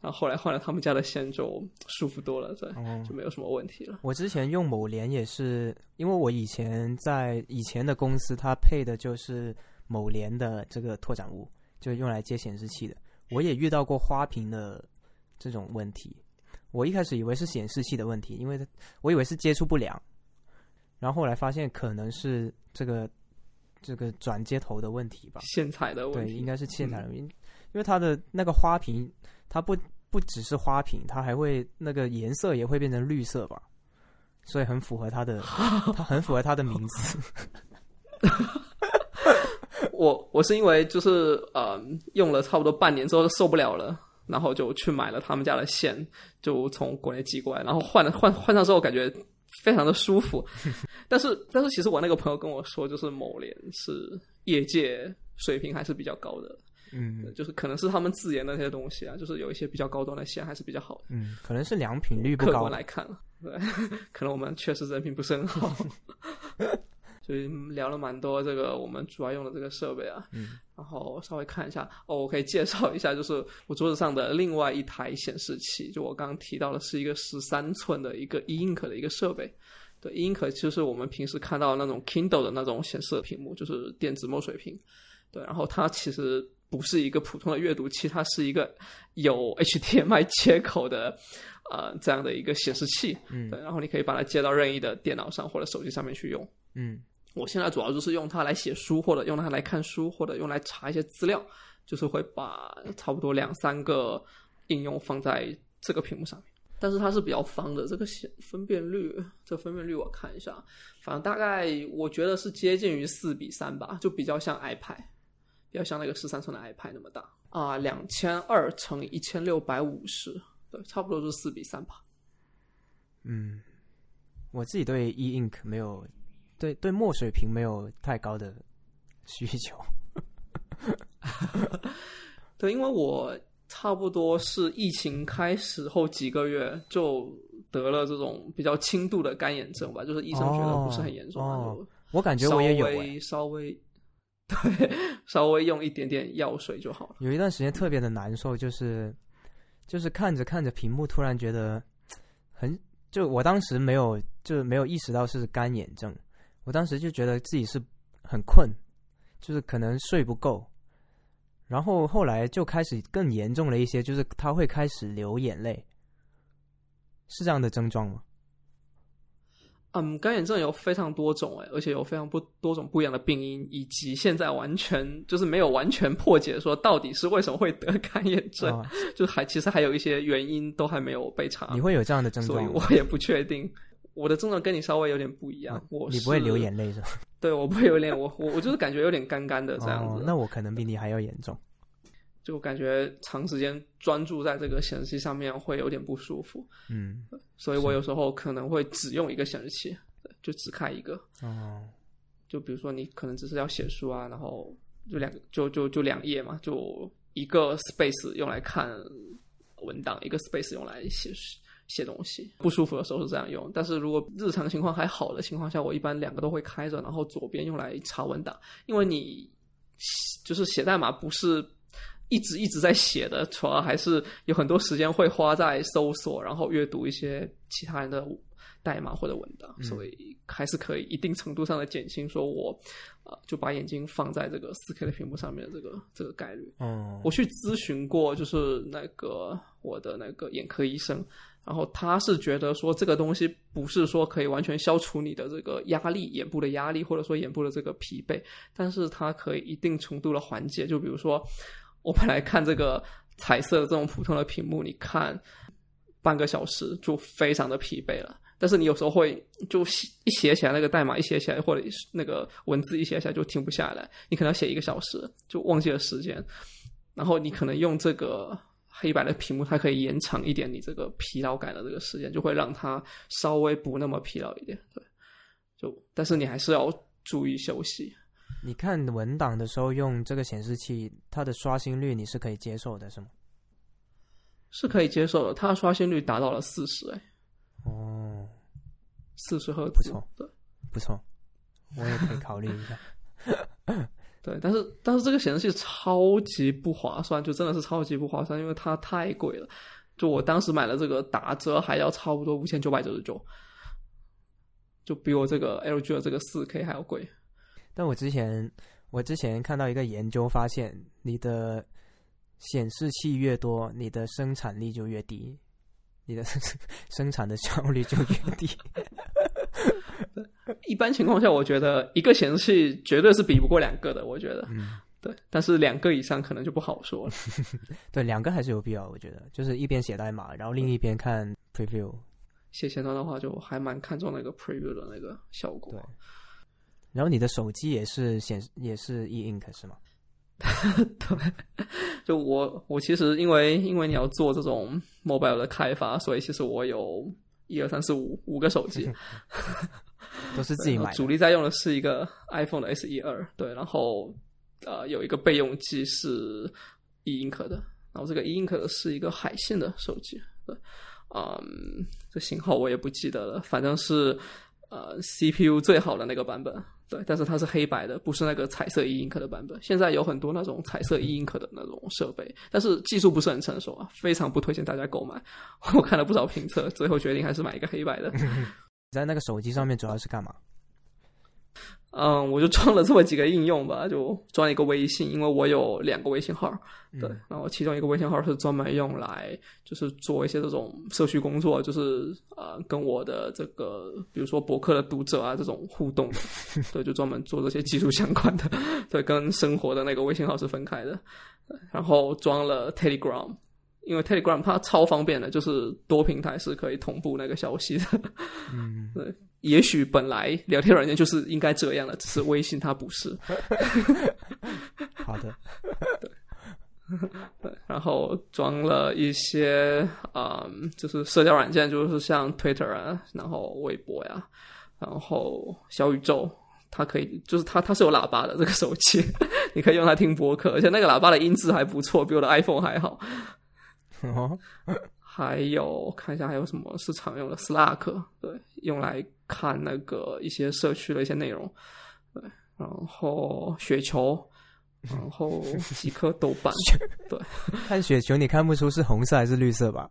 然后后来换了他们家的线，就舒服多了，对，就没有什么问题了。我之前用某联也是，因为我以前在以前的公司，它配的就是某联的这个拓展坞，就用来接显示器的。我也遇到过花屏的这种问题。我一开始以为是显示器的问题，因为我以为是接触不良，然后后来发现可能是这个这个转接头的问题吧，线材的问题，对，应该是线材的问题，因为它的那个花瓶，它不不只是花瓶，它还会那个颜色也会变成绿色吧，所以很符合它的，(laughs) 它很符合它的名字。(laughs) 我我是因为就是呃用了差不多半年之后受不了了。然后就去买了他们家的线，就从国内寄过来，然后换了换换上之后感觉非常的舒服。(laughs) 但是但是其实我那个朋友跟我说，就是某联是业界水平还是比较高的，嗯，就是可能是他们自研的那些东西啊，就是有一些比较高端的线还是比较好的，嗯，可能是良品率不高。客观来看了，对，(laughs) 可能我们确实人品不是很好。(laughs) 所以聊了蛮多这个我们主要用的这个设备啊，嗯，然后稍微看一下哦，我可以介绍一下，就是我桌子上的另外一台显示器，就我刚刚提到的是一个十三寸的一个 e ink 的一个设备，对，e ink 就是我们平时看到那种 Kindle 的那种显示屏幕，就是电子墨水屏，对，然后它其实不是一个普通的阅读器，它是一个有 HDMI 接口的呃这样的一个显示器，嗯，对，然后你可以把它接到任意的电脑上或者手机上面去用，嗯。我现在主要就是用它来写书，或者用它来看书，或者用来查一些资料，就是会把差不多两三个应用放在这个屏幕上面。但是它是比较方的，这个分辨率，这分辨率我看一下，反正大概我觉得是接近于四比三吧，就比较像 iPad，比较像那个十三寸的 iPad 那么大啊，两千二乘一千六百五十，对，差不多是四比三吧。嗯，我自己对 e ink 没有。对对，墨水瓶没有太高的需求。(laughs) 对，因为我差不多是疫情开始后几个月就得了这种比较轻度的干眼症吧，就是医生觉得不是很严重，哦我感觉我也有，稍微 (laughs) 对，稍微用一点点药水就好了。有一段时间特别的难受，就是就是看着看着屏幕，突然觉得很，就我当时没有就没有意识到是干眼症。我当时就觉得自己是很困，就是可能睡不够，然后后来就开始更严重了一些，就是他会开始流眼泪，是这样的症状吗？嗯，干眼症有非常多种哎，而且有非常不多种不一样的病因，以及现在完全就是没有完全破解说到底是为什么会得 (laughs) 干眼症，就还其实还有一些原因都还没有被查。你会有这样的症状？所以我也不确定。我的症状跟你稍微有点不一样，我你不会流眼泪是吧？(laughs) 对，我不会有点，我我我就是感觉有点干干的这样子。那我可能比你还要严重，(laughs) 就感觉长时间专注在这个显示器上面会有点不舒服。嗯，所以我有时候可能会只用一个显示器，就只开一个。哦，就比如说你可能只是要写书啊，然后就两个，就就就两页嘛，就一个 space 用来看文档，一个 space 用来写书。写东西不舒服的时候是这样用，但是如果日常情况还好的情况下，我一般两个都会开着，然后左边用来查文档，因为你就是写代码不是一直一直在写的，主要还是有很多时间会花在搜索，然后阅读一些其他人的代码或者文档，所以还是可以一定程度上的减轻说我呃就把眼睛放在这个四 K 的屏幕上面的这个这个概率。嗯，我去咨询过，就是那个我的那个眼科医生。然后他是觉得说这个东西不是说可以完全消除你的这个压力，眼部的压力或者说眼部的这个疲惫，但是它可以一定程度的缓解。就比如说，我本来看这个彩色的这种普通的屏幕，你看半个小时就非常的疲惫了。但是你有时候会就写一写起来那个代码一写起来，或者那个文字一写起来就停不下来，你可能要写一个小时就忘记了时间，然后你可能用这个。黑白的屏幕，它可以延长一点你这个疲劳感的这个时间，就会让它稍微不那么疲劳一点。对，就但是你还是要注意休息。你看文档的时候用这个显示器，它的刷新率你是可以接受的，是吗？是可以接受的，它的刷新率达到了四十，哎，哦，四十赫兹，不错，对，不错，我也可以考虑一下。(laughs) 对，但是但是这个显示器超级不划算，就真的是超级不划算，因为它太贵了。就我当时买的这个打折还要差不多五千九百九十九，就比我这个 LG 的这个四 K 还要贵。但我之前我之前看到一个研究发现，你的显示器越多，你的生产力就越低，你的 (laughs) 生产的效率就越低。(laughs) 一般情况下，我觉得一个显示器绝对是比不过两个的。我觉得，嗯，对，但是两个以上可能就不好说了。(laughs) 对，两个还是有必要。我觉得，就是一边写代码，然后另一边看 preview。写前端的话，就还蛮看重那个 preview 的那个效果。对。然后你的手机也是显也是 e ink 是吗？(laughs) 对。就我我其实因为因为你要做这种 mobile 的开发，所以其实我有。一二三四五五个手机，都是自己买。主力在用的是一个 iPhone 的 S E 二，对，然后呃有一个备用机是 e ink 的，然后这个 e ink 是一个海信的手机，对，嗯，这型号我也不记得了，反正是呃 CPU 最好的那个版本。对，但是它是黑白的，不是那个彩色 e ink 的版本。现在有很多那种彩色 e ink 的那种设备，但是技术不是很成熟啊，非常不推荐大家购买。(laughs) 我看了不少评测，最后决定还是买一个黑白的。你在那个手机上面主要是干嘛？嗯，我就装了这么几个应用吧，(laughs) 就装一个微信，因为我有两个微信号，对，然后其中一个微信号是专门用来就是做一些这种社区工作，就是呃跟我的这个比如说博客的读者啊这种互动。的，(laughs) 对，就专门做这些技术相关的，对，跟生活的那个微信号是分开的，然后装了 Telegram，因为 Telegram 它超方便的，就是多平台是可以同步那个消息的，嗯，对。也许本来聊天软件就是应该这样的，只是微信它不是。(laughs) 好的，对，(laughs) 对，然后装了一些啊，就是社交软件，就是像 Twitter 啊，然后微博呀，然后小宇宙，它可以，就是它它是有喇叭的这个手机，(laughs) 你可以用它听播客，而且那个喇叭的音质还不错，比我的 iPhone 还好。哦。(laughs) 还有看一下还有什么是常用的 Slack，对，用来看那个一些社区的一些内容，对，然后雪球，然后几颗豆瓣，(laughs) 对，看雪球你看不出是红色还是绿色吧？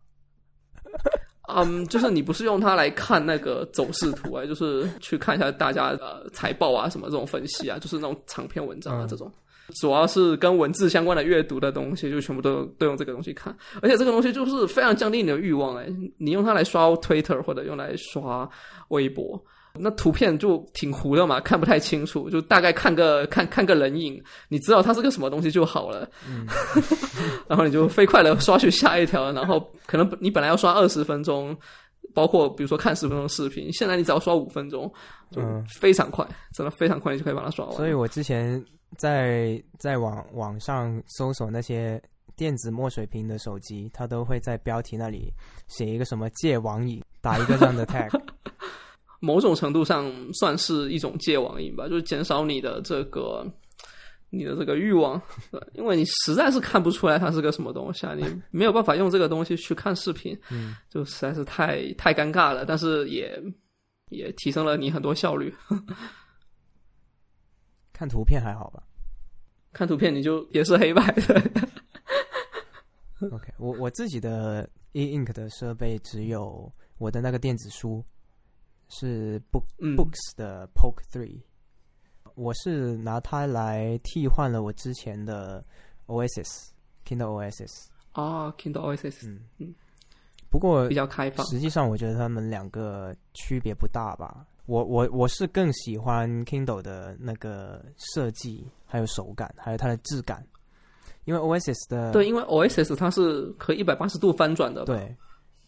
(laughs) 嗯，就是你不是用它来看那个走势图啊，就是去看一下大家的财报啊什么这种分析啊，就是那种长篇文章啊这种，主要是跟文字相关的阅读的东西，就全部都都用这个东西看。而且这个东西就是非常降低你的欲望哎，你用它来刷 Twitter 或者用来刷微博，那图片就挺糊的嘛，看不太清楚，就大概看个看看个人影，你知道它是个什么东西就好了。嗯，(laughs) 然后你就飞快的刷去下一条，然后可能你本来要刷二十分钟。包括比如说看十分钟视频，现在你只要刷五分钟，就非常快，真的非常快，你就可以把它刷完。所以我之前在在网网上搜索那些电子墨水屏的手机，它都会在标题那里写一个什么戒网瘾，打一个这样的 tag。(laughs) 某种程度上算是一种戒网瘾吧，就是减少你的这个。你的这个欲望，因为你实在是看不出来它是个什么东西啊，你 (laughs) 没有办法用这个东西去看视频，嗯，(laughs) 就实在是太太尴尬了。但是也也提升了你很多效率。看图片还好吧？看图片你就也是黑白的。OK，我我自己的 e ink 的设备只有我的那个电子书是 book books 的 Poke Three。我是拿它来替换了我之前的 Oasis Kindle Oasis 啊，Kindle Oasis，嗯嗯，不过比较开放。实际上，我觉得他们两个区别不大吧。我我我是更喜欢 Kindle 的那个设计，还有手感，还有它的质感。因为 Oasis 的对，因为 Oasis 它是可以一百八十度翻转的，对，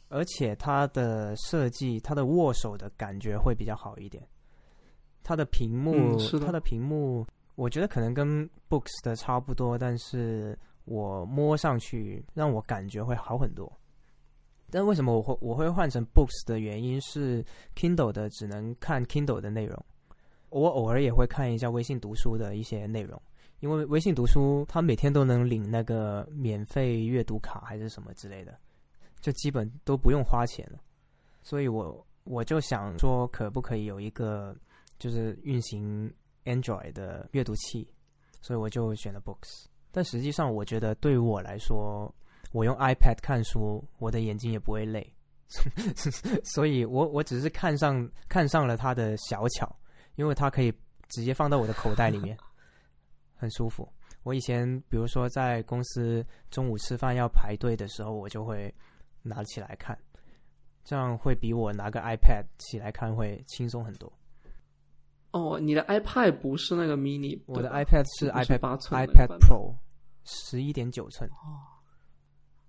而且它的设计，它的握手的感觉会比较好一点。它的屏幕，它的屏幕，我觉得可能跟 Books 的差不多，但是我摸上去让我感觉会好很多。但为什么我会我会换成 Books 的原因是 Kindle 的只能看 Kindle 的内容，我偶尔也会看一下微信读书的一些内容，因为微信读书它每天都能领那个免费阅读卡还是什么之类的，就基本都不用花钱了。所以我我就想说，可不可以有一个。就是运行 Android 的阅读器，所以我就选了 Books。但实际上，我觉得对于我来说，我用 iPad 看书，我的眼睛也不会累。(laughs) 所以我我只是看上看上了它的小巧，因为它可以直接放到我的口袋里面，(laughs) 很舒服。我以前比如说在公司中午吃饭要排队的时候，我就会拿起来看，这样会比我拿个 iPad 起来看会轻松很多。哦，你的 iPad 不是那个 mini，我的 iPad 是 iPad 八寸，iPad Pro 十一点九寸。哦，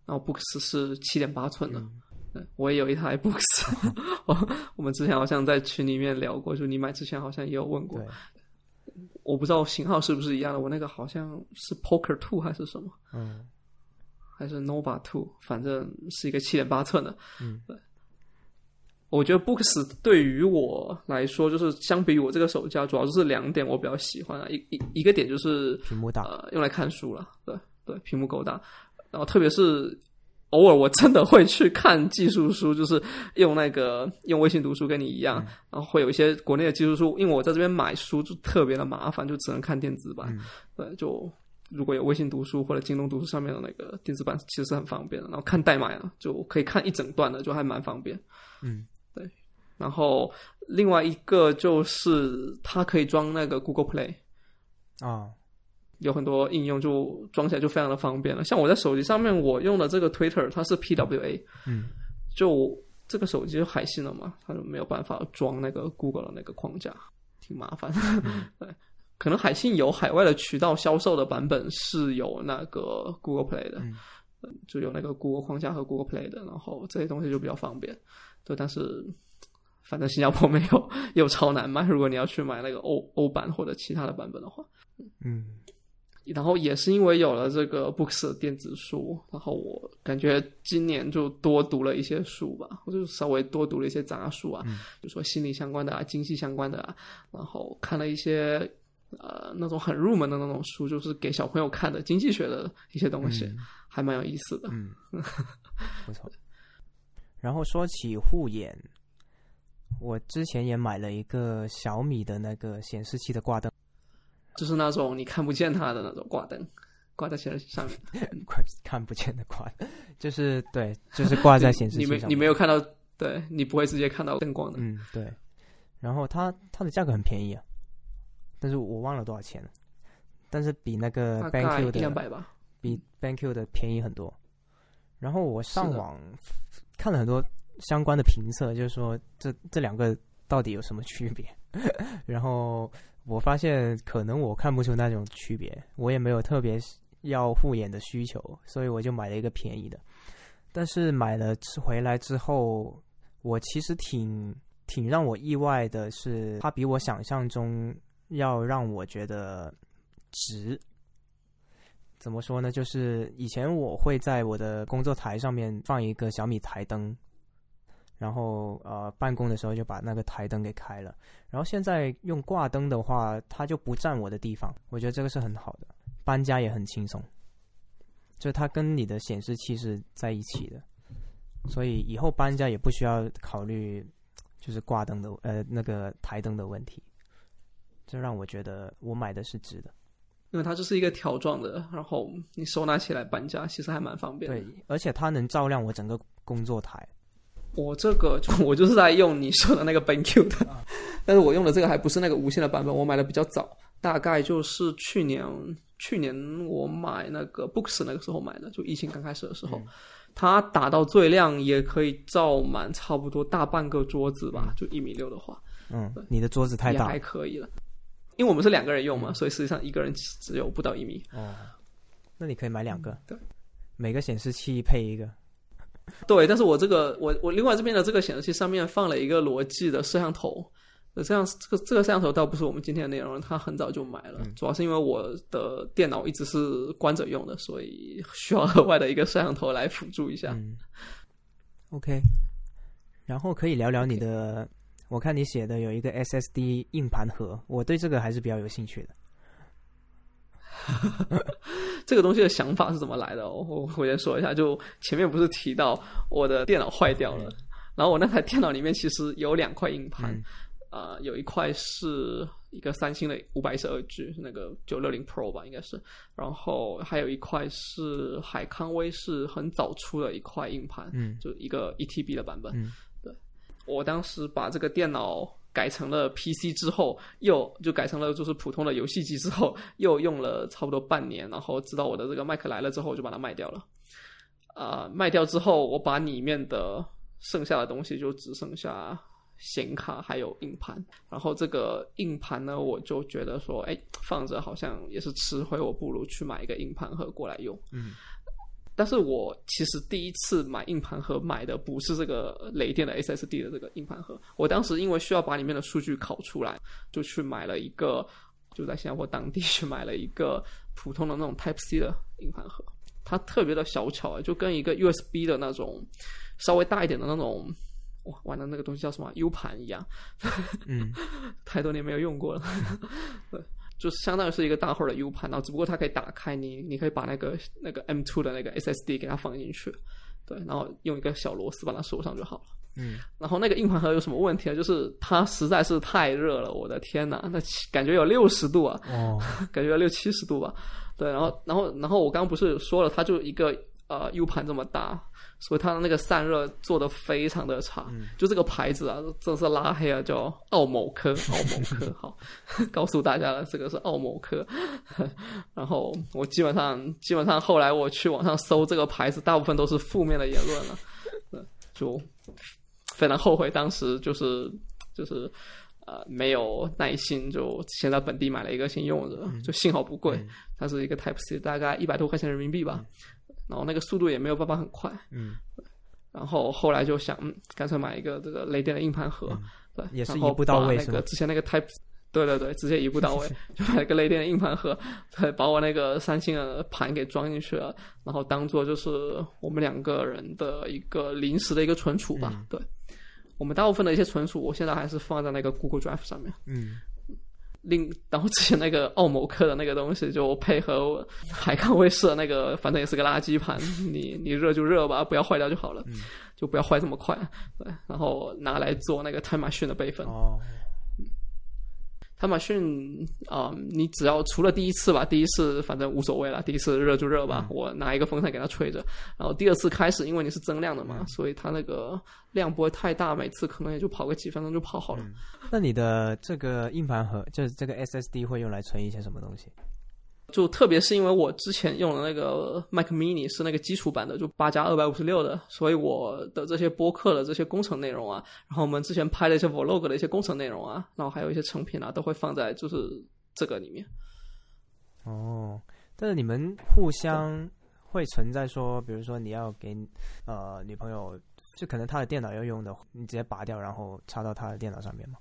然后 Books 是七点八寸的。嗯，我也有一台 Books。(laughs) 我我们之前好像在群里面聊过，就你买之前好像也有问过。我不知道型号是不是一样的，我那个好像是 Poker Two 还是什么？嗯，还是 Nova Two，反正是一个七点八寸的。嗯，对。我觉得 Books 对于我来说，就是相比于我这个手架，主要就是两点我比较喜欢啊。一一一个点就是屏幕大，呃，用来看书了。对对，屏幕够大。然后特别是偶尔我真的会去看技术书，就是用那个用微信读书跟你一样，然后会有一些国内的技术书，因为我在这边买书就特别的麻烦，就只能看电子版。对，就如果有微信读书或者京东读书上面的那个电子版，其实是很方便的。然后看代码啊，就可以看一整段的，就还蛮方便。嗯。对然后另外一个就是它可以装那个 Google Play，啊，有很多应用就装起来就非常的方便了。像我在手机上面我用的这个 Twitter，它是 PWA，嗯，就这个手机就海信了嘛，它就没有办法装那个 Google 的那个框架，挺麻烦。(laughs) 对，可能海信有海外的渠道销售的版本是有那个 Google Play 的，就有那个 Google 框架和 Google Play 的，然后这些东西就比较方便。对，但是。反正新加坡没有，(laughs) 又超难买。如果你要去买那个欧欧版或者其他的版本的话，嗯，然后也是因为有了这个 Books 电子书，然后我感觉今年就多读了一些书吧，我就稍微多读了一些杂书啊，比如说心理相关的啊、经济相关的啊，然后看了一些呃那种很入门的那种书，就是给小朋友看的经济学的一些东西，还蛮有意思的。嗯，(laughs) 不错。然后说起护眼。我之前也买了一个小米的那个显示器的挂灯，就是那种你看不见它的那种挂灯，挂在显示器上面，(laughs) 看看不见的挂，就是对，就是挂在显示器上。你没你没有看到，对你不会直接看到灯光的。嗯，对。然后它它的价格很便宜啊，但是我忘了多少钱了。但是比那个两的百吧。比 BenQ 的便宜很多。然后我上网看了很多相关的评测，就是说这这两个到底有什么区别？(laughs) 然后我发现可能我看不出那种区别，我也没有特别要护眼的需求，所以我就买了一个便宜的。但是买了回来之后，我其实挺挺让我意外的是，它比我想象中要让我觉得值。怎么说呢？就是以前我会在我的工作台上面放一个小米台灯，然后呃办公的时候就把那个台灯给开了。然后现在用挂灯的话，它就不占我的地方，我觉得这个是很好的，搬家也很轻松。就是它跟你的显示器是在一起的，所以以后搬家也不需要考虑就是挂灯的呃那个台灯的问题。这让我觉得我买的是值的。因为它就是一个条状的，然后你收纳起来搬家其实还蛮方便的。对，而且它能照亮我整个工作台。我这个就 (laughs) 我就是在用你说的那个 BenQ (laughs) 的，但是我用的这个还不是那个无线的版本，我买的比较早，大概就是去年去年我买那个 Books 那个时候买的，就疫情刚开始的时候，它打到最亮也可以照满差不多大半个桌子吧，就一米六的话，嗯，你的桌子太大。也还可以了。因为我们是两个人用嘛，所以实际上一个人只有不到一米。哦，那你可以买两个，对，每个显示器配一个。对，但是我这个我我另外这边的这个显示器上面放了一个罗技的摄像头，这样这个这个摄像头倒不是我们今天的内容，它很早就买了，主要是因为我的电脑一直是关着用的，所以需要额外的一个摄像头来辅助一下。嗯，OK，然后可以聊聊你的。我看你写的有一个 SSD 硬盘盒，我对这个还是比较有兴趣的。(laughs) 这个东西的想法是怎么来的？我我先说一下，就前面不是提到我的电脑坏掉了，然后我那台电脑里面其实有两块硬盘，啊、有一块是一个三星的五百一十二 G，那个九六零 Pro 吧，应该是，然后还有一块是海康威视很早出的一块硬盘，嗯。就一个一 TB 的版本。嗯。对，我当时把这个电脑改成了 PC 之后，又就改成了就是普通的游戏机之后，(laughs) 又用了差不多半年，然后直到我的这个麦克来了之后，我就把它卖掉了。啊、卖掉之后，我把里面的剩下的东西就只剩下显卡还有硬盘，然后这个硬盘呢，我就觉得说，哎，放着好像也是吃亏，我不如去买一个硬盘盒过来用。嗯，但是我其实第一次买硬盘盒买的不是这个雷电的 SSD 的这个硬盘盒，我当时因为需要把里面的数据拷出来，就去买了一个，就在新加坡当地去买了一个普通的那种 Type C 的硬盘盒，它特别的小巧啊，就跟一个 USB 的那种稍微大一点的那种。哇，玩的那个东西叫什么 U 盘一样，嗯 (laughs) 太多年没有用过了。(laughs) (laughs) 对，就是相当于是一个大号的 U 盘，然后只不过它可以打开你，你可以把那个那个 M2 的那个 SSD 给它放进去，对，然后用一个小螺丝把它锁上就好了。嗯，然后那个硬盘盒有什么问题啊？就是它实在是太热了，我的天呐，那感觉有六十度啊，哦，(laughs) 感觉有六七十度吧。对，然后然后然后我刚刚不是说了，它就一个呃 U 盘这么大，所以它的那个散热做的非常的差。就这个牌子啊，真是拉黑啊，叫奥某科，(laughs) 奥某科。好，(laughs) 告诉大家了，这个是奥某科。(laughs) 然后我基本上基本上后来我去网上搜这个牌子，大部分都是负面的言论了，对，就非常后悔当时就是就是。呃，没有耐心，就先在本地买了一个先用着，就幸好不贵，它是一个 Type C，大概一百多块钱人民币吧，然后那个速度也没有办法很快，嗯，然后后来就想，嗯，干脆买一个这个雷电的硬盘盒，对，也是一步到位把那个之前那个 Type，(laughs) 对对对，直接一步到位，就买了个雷电的硬盘盒，对，把我那个三星的盘给装进去了，然后当做就是我们两个人的一个临时的一个存储吧，嗯。对。我们大部分的一些存储，我现在还是放在那个 Google Drive 上面。嗯另，然后之前那个奥某克的那个东西，就配合海康威视的那个，反正也是个垃圾盘，你你热就热吧，不要坏掉就好了，就不要坏这么快。对，然后拿来做那个 Time Machine 的备份。哦，Time Machine 啊、你只要除了第一次吧，第一次反正无所谓了，第一次热就热吧，我拿一个风扇给它吹着。然后第二次开始，因为你是增量的嘛，所以它那个量不会太大，每次可能也就跑个几分钟就跑好了。那你的这个硬盘盒，就是这个 SSD 会用来存一些什么东西？就特别是因为我之前用的那个 Mac Mini 是那个基础版的，就八加二百五十六的，所以我的这些播客的这些工程内容啊，然后我们之前拍的一些 Vlog 的一些工程内容啊，然后还有一些成品啊，都会放在就是这个里面。哦，但是你们互相会存在说，比如说你要给呃女朋友，就可能她的电脑要用的，你直接拔掉，然后插到她的电脑上面吗？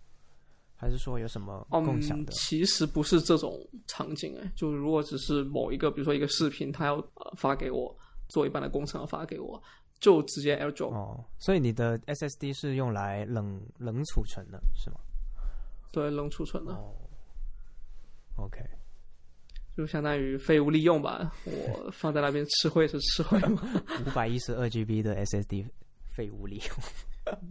还是说有什么共享的？其实不是这种场景哎，就如果只是某一个，比如说一个视频，他要呃发给我做一半的工程要发给我，就直接 AirDrop。哦，所以你的 SSD 是用来冷冷储存的，是吗？对，冷储存的。哦，OK，就相当于废物利用吧。我放在那边吃灰是吃灰嘛。(laughs) 五百一十二 GB 的 SSD 废物利用。(laughs)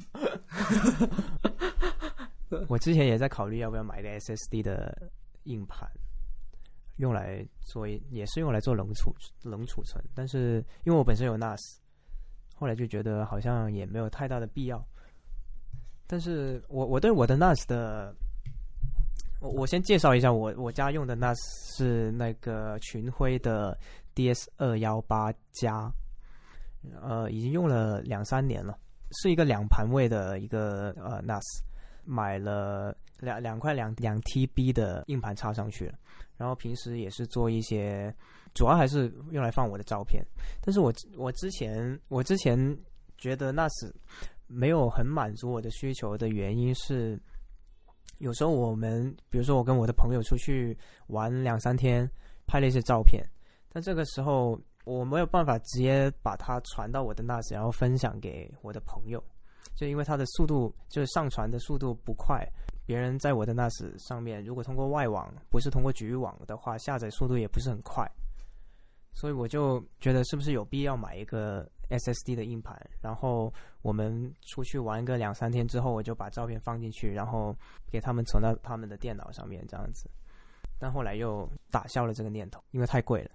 (laughs) 我之前也在考虑要不要买一个 SSD 的硬盘，用来做也是用来做冷储冷储存，但是因为我本身有 NAS，后来就觉得好像也没有太大的必要。但是我我对我的 NAS 的，我我先介绍一下我我家用的 NAS 是那个群晖的 DS 二幺八加，呃，已经用了两三年了，是一个两盘位的一个呃 NAS。买了两两块两两 TB 的硬盘插上去了，然后平时也是做一些，主要还是用来放我的照片。但是我我之前我之前觉得那是没有很满足我的需求的原因是，有时候我们比如说我跟我的朋友出去玩两三天，拍了一些照片，但这个时候我没有办法直接把它传到我的 NAS，然后分享给我的朋友。就因为它的速度，就是上传的速度不快，别人在我的 NAS 上面，如果通过外网，不是通过局域网的话，下载速度也不是很快，所以我就觉得是不是有必要买一个 SSD 的硬盘，然后我们出去玩个两三天之后，我就把照片放进去，然后给他们存到他们的电脑上面这样子，但后来又打消了这个念头，因为太贵了。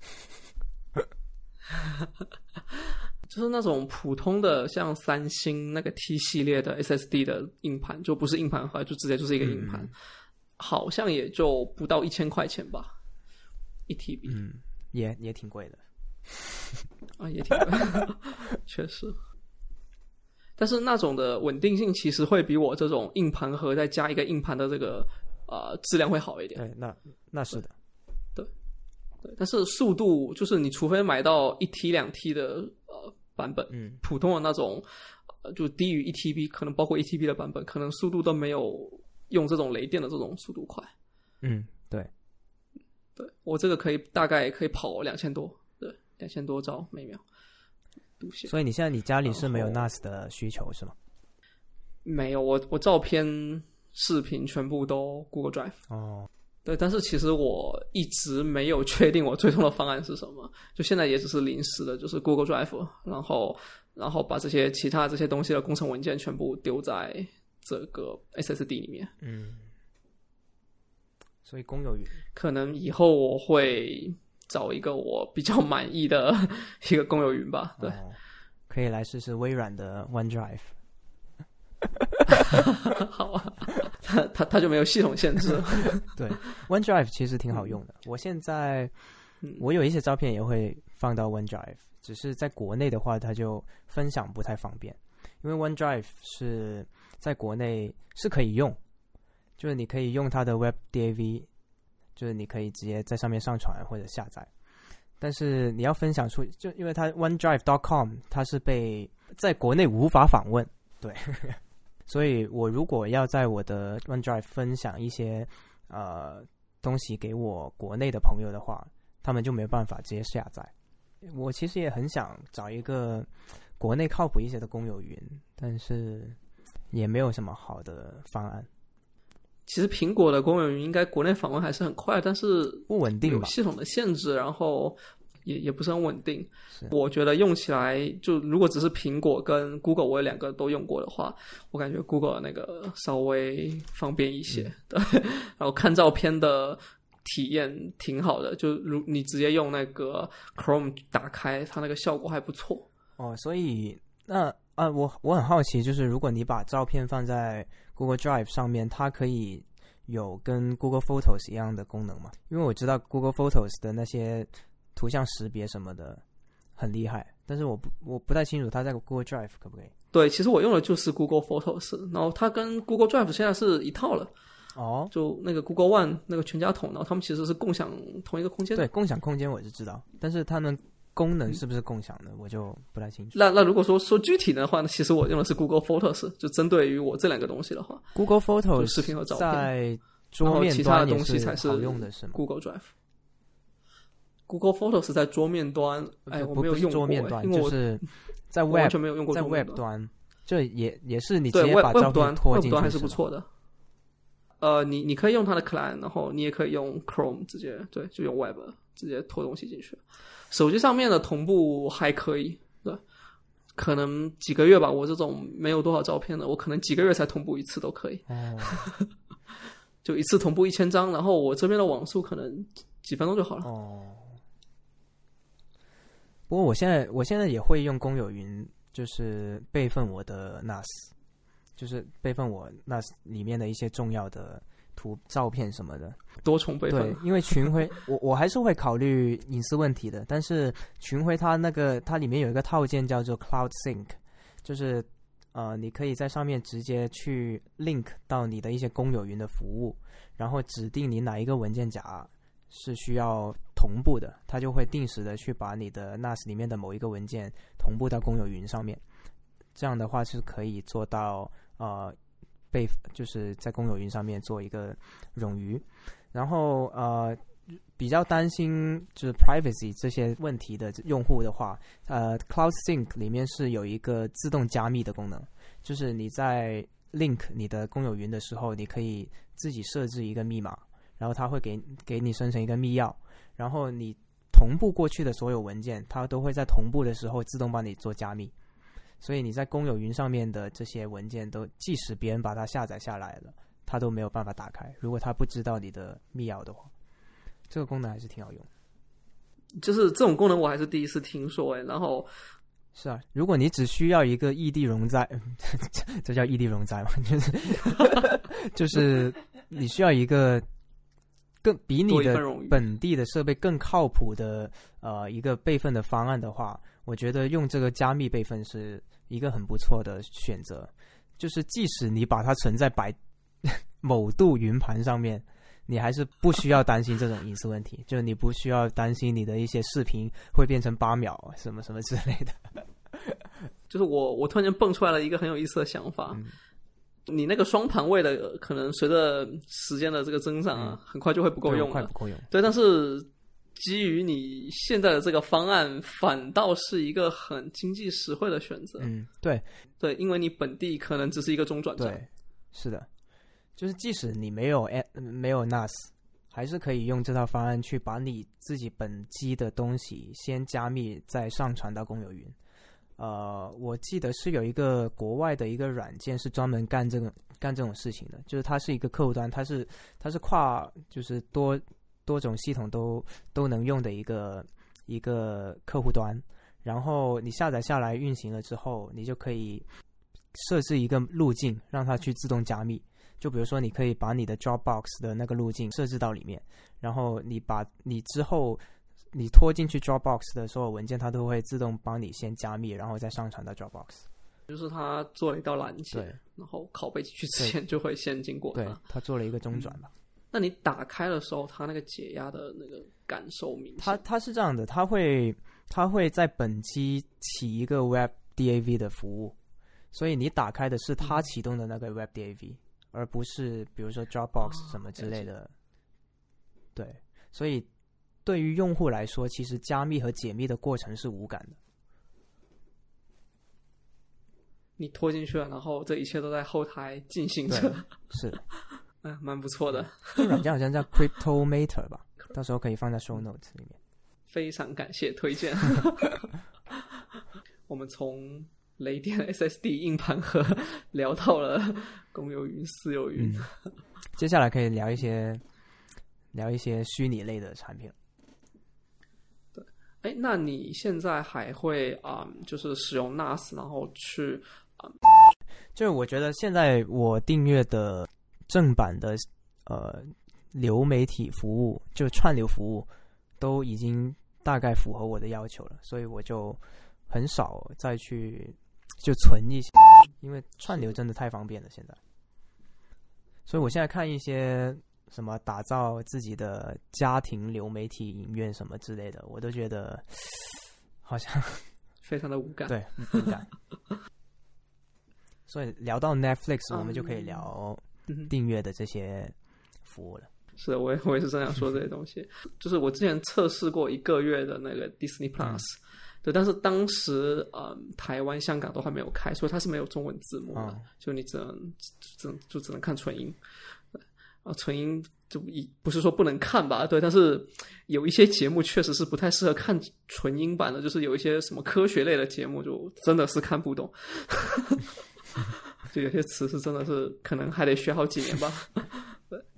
(laughs) 就是那种普通的，像三星那个 T 系列的 SSD 的硬盘，就不是硬盘盒，就直接就是一个硬盘，好像也就不到一千块钱吧，一 TB，嗯，也也挺贵的，(laughs) 啊，也挺贵，(laughs) 确实。但是那种的稳定性其实会比我这种硬盘盒再加一个硬盘的这个呃质量会好一点。对，那那是的，对对，但是速度就是你除非买到一 T 两 T 的呃。版本，嗯，普通的那种，呃，就低于一 TB，可能包括一 TB 的版本，可能速度都没有用这种雷电的这种速度快。嗯，对，对我这个可以大概可以跑两千多，对，两千多兆每秒。所以你现在你家里是没有 NAS 的需求是吗？没有，我我照片、视频全部都 Google Drive。哦。对，但是其实我一直没有确定我最终的方案是什么，就现在也只是临时的，就是 Google Drive，然后然后把这些其他这些东西的工程文件全部丢在这个 SSD 里面。嗯，所以公有云可能以后我会找一个我比较满意的 (laughs) 一个公有云吧。对，可以来试试微软的 OneDrive。(laughs) 好啊，它它它就没有系统限制。(laughs) 对，OneDrive 其实挺好用的。我现在我有一些照片也会放到 OneDrive，只是在国内的话，它就分享不太方便。因为 OneDrive 是在国内是可以用，就是你可以用它的 WebDAV，就是你可以直接在上面上传或者下载。但是你要分享出，就因为它 OneDrive.com 它是被在国内无法访问，对。所以我如果要在我的 OneDrive 分享一些呃东西给我国内的朋友的话，他们就没有办法直接下载。我其实也很想找一个国内靠谱一些的公有云，但是也没有什么好的方案。其实苹果的公有云应该国内访问还是很快，但是不稳定，有系统的限制，然后。也也不是很稳定，我觉得用起来就如果只是苹果跟 Google 我两个都用过的话，我感觉 Google 那个稍微方便一些，对，(laughs) 然后看照片的体验挺好的，就如你直接用那个 Chrome 打开，它那个效果还不错。哦，所以那啊，我我很好奇，就是如果你把照片放在 Google Drive 上面，它可以有跟 Google Photos 一样的功能吗？因为我知道 Google Photos 的那些图像识别什么的很厉害，但是我不我不太清楚它在 Google Drive 可不可以。对，其实我用的就是 Google Photos，然后它跟 Google Drive 现在是一套了。哦，就那个 Google One 那个全家桶，然后他们其实是共享同一个空间的。对，共享空间我是知道，但是他们功能是不是共享的，我就不太清楚。那那如果说说具体的话呢，其实我用的是 Google Photos，就针对于我这两个东西的话，Google Photos 视频和照片，在桌面其他的东西才是好用的，是吗？Google Drive。Google Photos 在桌面端，哎，我没有用过，桌面端就是在 Web 完全没有用过，在 Web 端，这也也是你直接把照片拖进去，端还是不错的。呃，你你可以用它的 client，然后你也可以用 Chrome 直接对，就用 Web 直接拖东西进去。手机上面的同步还可以，对，可能几个月吧。我这种没有多少照片的，我可能几个月才同步一次都可以。哦，(laughs) 就一次同步一千张，然后我这边的网速可能几分钟就好了。哦。不过我现在我现在也会用公有云，就是备份我的 NAS，就是备份我 NAS 里面的一些重要的图、照片什么的。多重备份。对，因为群晖，我我还是会考虑隐私问题的。但是群晖它那个它里面有一个套件叫做 Cloud Sync，就是呃，你可以在上面直接去 link 到你的一些公有云的服务，然后指定你哪一个文件夹。是需要同步的，它就会定时的去把你的 NAS 里面的某一个文件同步到公有云上面。这样的话是可以做到呃被，就是在公有云上面做一个冗余。然后呃比较担心就是 privacy 这些问题的用户的话，呃 Cloud Sync 里面是有一个自动加密的功能，就是你在 link 你的公有云的时候，你可以自己设置一个密码。然后它会给给你生成一个密钥，然后你同步过去的所有文件，它都会在同步的时候自动帮你做加密。所以你在公有云上面的这些文件，都即使别人把它下载下来了，它都没有办法打开。如果他不知道你的密钥的话，这个功能还是挺好用。就是这种功能我还是第一次听说哎。然后是啊，如果你只需要一个异地容灾，这叫异地容灾吗？(laughs) 就是就是你需要一个。更比你的本地的设备更靠谱的呃一个备份的方案的话，我觉得用这个加密备份是一个很不错的选择。就是即使你把它存在百某度云盘上面，你还是不需要担心这种隐私问题。就是你不需要担心你的一些视频会变成八秒什么什么之类的。(laughs) 就是我我突然间蹦出来了一个很有意思的想法。你那个双盘位的可能随着时间的这个增长啊，很快就会不够用了。不够用。对，但是基于你现在的这个方案，反倒是一个很经济实惠的选择。嗯，对，对，因为你本地可能只是一个中转站。对，是的，就是即使你没有 A 没有 NAS，还是可以用这套方案去把你自己本机的东西先加密，再上传到公有云。呃，我记得是有一个国外的一个软件是专门干这个干这种事情的，就是它是一个客户端，它是它是跨就是多多种系统都都能用的一个一个客户端。然后你下载下来运行了之后，你就可以设置一个路径，让它去自动加密。就比如说，你可以把你的 Dropbox 的那个路径设置到里面，然后你把你之后。你拖进去 Dropbox 的所有文件，它都会自动帮你先加密，然后再上传到 Dropbox。就是它做了一道拦截，然后拷贝进去之前就会先经过它。对，它做了一个中转吧。那你打开的时候，它那个解压的那个感受明显？它它是这样的，它会它会在本机起一个 Web DAV 的服务，所以你打开的是它启动的那个 Web DAV，而不是比如说 Dropbox 什么之类的。对，所以。对于用户来说，其实加密和解密的过程是无感的。你拖进去了，然后这一切都在后台进行着。是，嗯，(laughs) 蛮不错的。(laughs) 这软件好像叫 Cryptometer 吧，到时候可以放在 Show Notes 里面。非常感谢推荐。(laughs) 我们从雷电 SSD 硬盘盒聊到了公有云、私有云。接下来可以聊一些聊一些虚拟类的产品。哎，那你现在还会啊，就是使用 NAS，然后去啊？就是我觉得现在我订阅的正版的呃流媒体服务，就串流服务，都已经大概符合我的要求了，所以我就很少再去就存一些，因为串流真的太方便了现在。所以我现在看一些什么打造自己的家庭流媒体影院什么之类的，我都觉得好像 (laughs) 非常的无感。对无感。(laughs) 所以聊到 Netflix，我们就可以聊订阅的这些服务了。是，我也我也是这样说这些东西。(laughs) 就是我之前测试过一个月的那个 Disney Plus，对，但是当时呃台湾、香港都还没有开，所以它是没有中文字幕的，就你只能只能就只能看纯音。啊，纯音就一不是说不能看吧？对，但是有一些节目确实是不太适合看纯音版的，就是有一些什么科学类的节目，就真的是看不懂。(laughs) 就有些词是真的是可能还得学好几年吧。(laughs)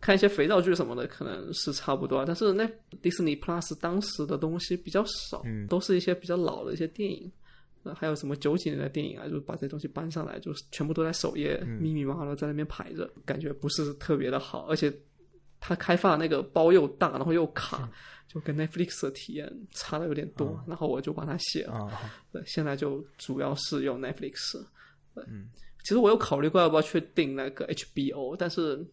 看一些肥皂剧什么的可能是差不多，但是那 Disney Plus 当时的东西比较少，都是一些比较老的一些电影，还有什么九几年的电影啊，就是把这些东西搬上来，就是全部都在首页密密麻麻的在那边排着，感觉不是特别的好，而且它开发那个包又大，然后又卡，(laughs) 就跟 Netflix 的体验差的有点多，然后我就把它卸了。(laughs) 对，现在就主要是用 Netflix。嗯，其实我有考虑过要不要去订那个 HBO，但是。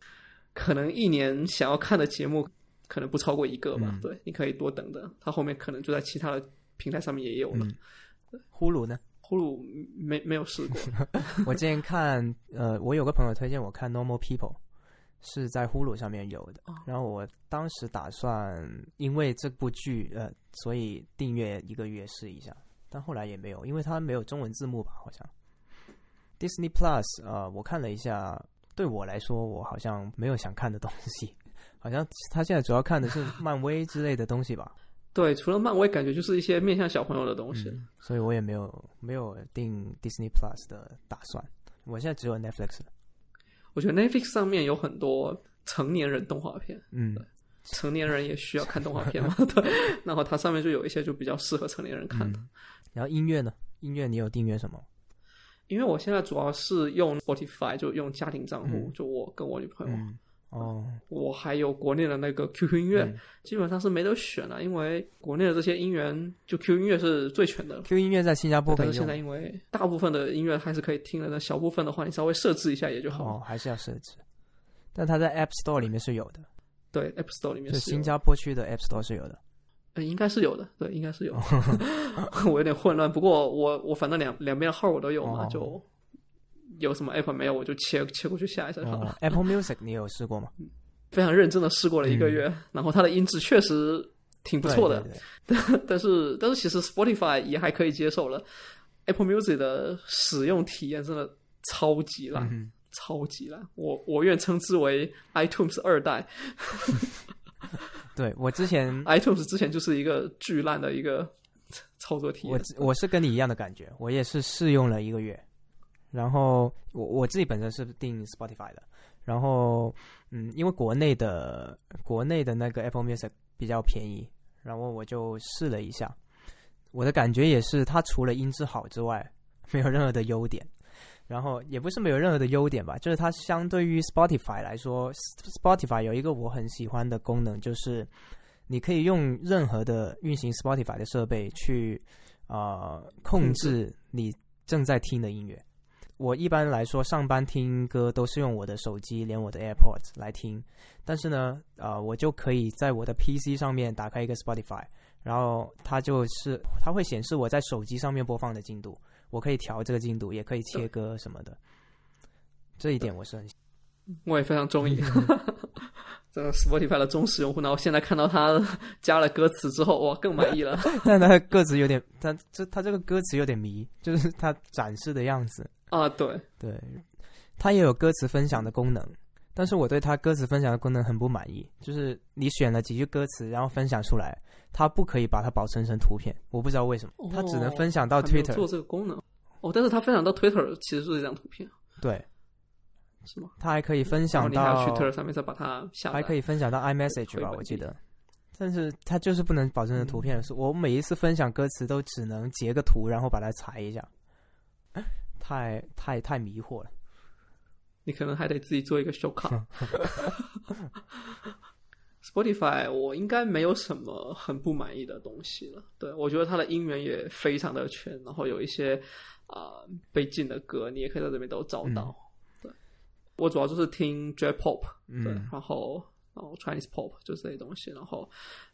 可能一年想要看的节目可能不超过一个吧，对，你可以多等等，它后面可能就在其他的平台上面也有了。呼噜呢？呼噜没没有试过。(laughs) 我之前看，呃，我有个朋友推荐我看《Normal People》，是在呼噜上面有的。然后我当时打算因为这部剧，呃，所以订阅一个月试一下，但后来也没有，因为它没有中文字幕吧？好像 Disney Plus，呃，我看了一下。对我来说，我好像没有想看的东西，(laughs) 好像他现在主要看的是漫威之类的东西吧。对，除了漫威，感觉就是一些面向小朋友的东西，所以我也没有没有订 Disney Plus 的打算。我现在只有 Netflix。我觉得 Netflix 上面有很多成年人动画片，嗯，成年人也需要看动画片嘛，对。(laughs) (laughs) 然后它上面就有一些就比较适合成年人看的。然后音乐呢？音乐你有订阅什么？因为我现在主要是用 Spotify，就用家庭账户，就我跟我女朋友。哦，我还有国内的那个 QQ 音乐，基本上是没得选了，因为国内的这些音源就 QQ 音乐是最全的。QQ 音乐在新加坡可以用，但是现在因为大部分的音乐还是可以听的，那小部分的话你稍微设置一下也就好。哦，还是要设置。但它在 App Store 里面是有的。对，App Store 里面是新加坡区的 App Store 是有的。应该是有的，对，应该是有。(laughs) (laughs) 我有点混乱，不过我我反正两两边号我都有嘛，就。有什么 Apple 没有，我就切切过去下一下就好了。Apple Music 你有试过吗？(laughs) 非常认真的试过了一个月，然后它的音质确实挺不错的。(laughs) 但是但是其实 Spotify 也还可以接受了。Apple Music 的使用体验真的超级烂，(laughs) 超级烂。我我愿称之为 iTunes 二代。对我之前 iTunes 之前就是一个巨烂的一个操作体验。我我是跟你一样的感觉，我也是试用了一个月。然后我我自己本身是订 Spotify 的，然后嗯，因为国内的国内的那个 Apple Music 比较便宜，然后我就试了一下，我的感觉也是，它除了音质好之外，没有任何的优点。然后也不是没有任何的优点吧，就是它相对于 Spotify 来说，Spotify 有一个我很喜欢的功能，就是你可以用任何的运行 Spotify 的设备去啊控制你正在听的音乐。我一般来说上班听歌都是用我的手机连我的 AirPods 来听，但是呢，呃，我就可以在我的 PC 上面打开一个 Spotify，然后它就是它会显示我在手机上面播放的进度，我可以调这个进度，也可以切歌什么的。这一点我是很，(laughs) 我也非常中意，(laughs) 这个 Spotify 的忠实用户。然后现在看到他 (laughs) 加了歌词之后，哇，更满意了。但他歌词有点，他这他这个歌词有点迷，就是他展示的样子。啊，对对，它也有歌词分享的功能，但是我对它歌词分享的功能很不满意。就是你选了几句歌词，然后分享出来，它不可以把它保存成图片，我不知道为什么，它只能分享到 Twitter 做这个功能。哦，但是它分享到 Twitter 其实是一张图片，对，是吗？它还可以分享到 Twitter 上面再把它下，还可以分享到 iMessage 吧，我记得。但是它就是不能保存成图片，是我每一次分享歌词都只能截个图，然后把它裁一下。太太太迷惑了，你可能还得自己做一个修卡。(laughs) Spotify 我应该没有什么很不满意的东西了。对我觉得它的音源也非常的全，然后有一些啊被禁的歌，你也可以在这边都找到。对我主要就是听 J-pop，对，然后然后 Chinese pop 就是这些东西，然后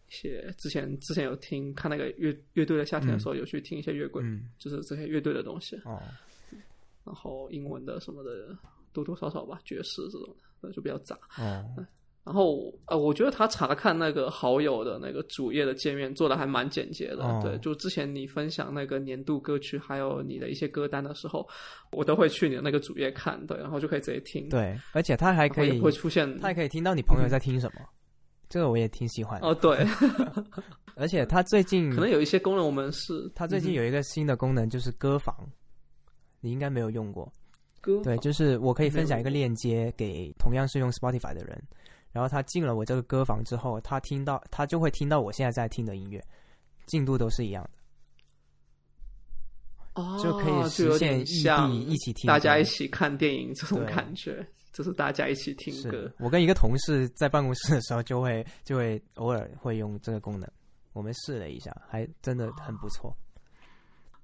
一些之前之前有听看那个乐乐队的夏天的时候，有去听一些乐队，就是这些乐队的东西。哦，然后英文的什么的多多少少吧，爵士这种的，那就比较杂。哦。然后呃，我觉得他查看那个好友的那个主页的界面做的还蛮简洁的。对，就之前你分享那个年度歌曲，还有你的一些歌单的时候，我都会去你的那个主页看，对，然后就可以直接听。对，而且他还可以会出现，他还可以听到你朋友在听什么，这个我也挺喜欢。(laughs) 哦，对，(laughs) 而且他最近可能有一些功能，我们是他最近有一个新的功能，就是歌房，你应该没有用过。对，就是我可以分享一个链接给同样是用 Spotify 的人。然后他进了我这个歌房之后，他听到他就会听到我现在在听的音乐，进度都是一样的，哦，就可以实现异地一起听，大家一起看电影这种感觉，就是大家一起听歌。我跟一个同事在办公室的时候，就会就会偶尔会用这个功能，我们试了一下，还真的很不错。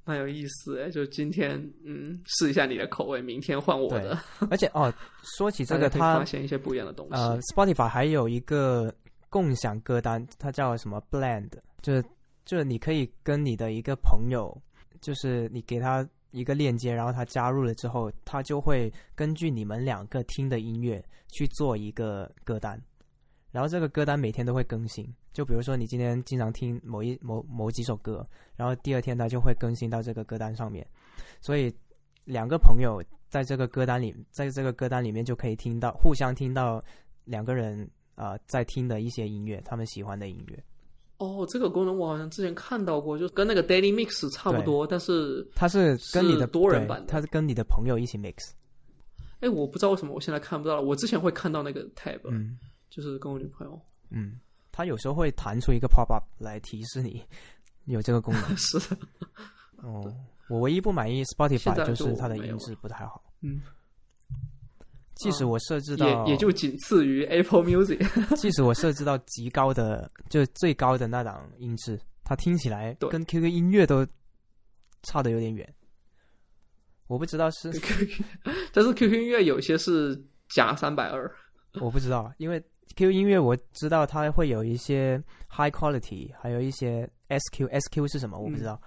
蛮有意思哎，就今天嗯试一下你的口味，明天换我的。而且哦，说起这个，他发现一些不一样的东西。呃，Spotify 还有一个共享歌单，它叫什么 Blend，就是就是你可以跟你的一个朋友，就是你给他一个链接，然后他加入了之后，他就会根据你们两个听的音乐去做一个歌单。然后这个歌单每天都会更新，就比如说你今天经常听某一某某几首歌，然后第二天它就会更新到这个歌单上面，所以两个朋友在这个歌单里，在这个歌单里面就可以听到互相听到两个人啊在听的一些音乐，他们喜欢的音乐。哦，这个功能我好像之前看到过，就跟那个 Daily Mix 差不多，但是它是跟你的多人版，它是跟你的朋友一起 mix。哎，我不知道为什么我现在看不到了，我之前会看到那个 tab。嗯。就是跟我女朋友，嗯，他有时候会弹出一个 pop up 来提示你有这个功能。(laughs) 是的，哦，我唯一不满意 Spotify 就是它的音质不太好。嗯，即使我设置到，也也就仅次于 (laughs) Apple Music。即使我设置到极高的，就最高的那档音质，它听起来跟 QQ 音乐都差的有点远。我不知道是，(laughs) 但是 QQ 音乐有些是假三百二，我不知道，因为。Q 音乐我知道它会有一些 high quality，还有一些 SQ，SQ 是什么我不知道，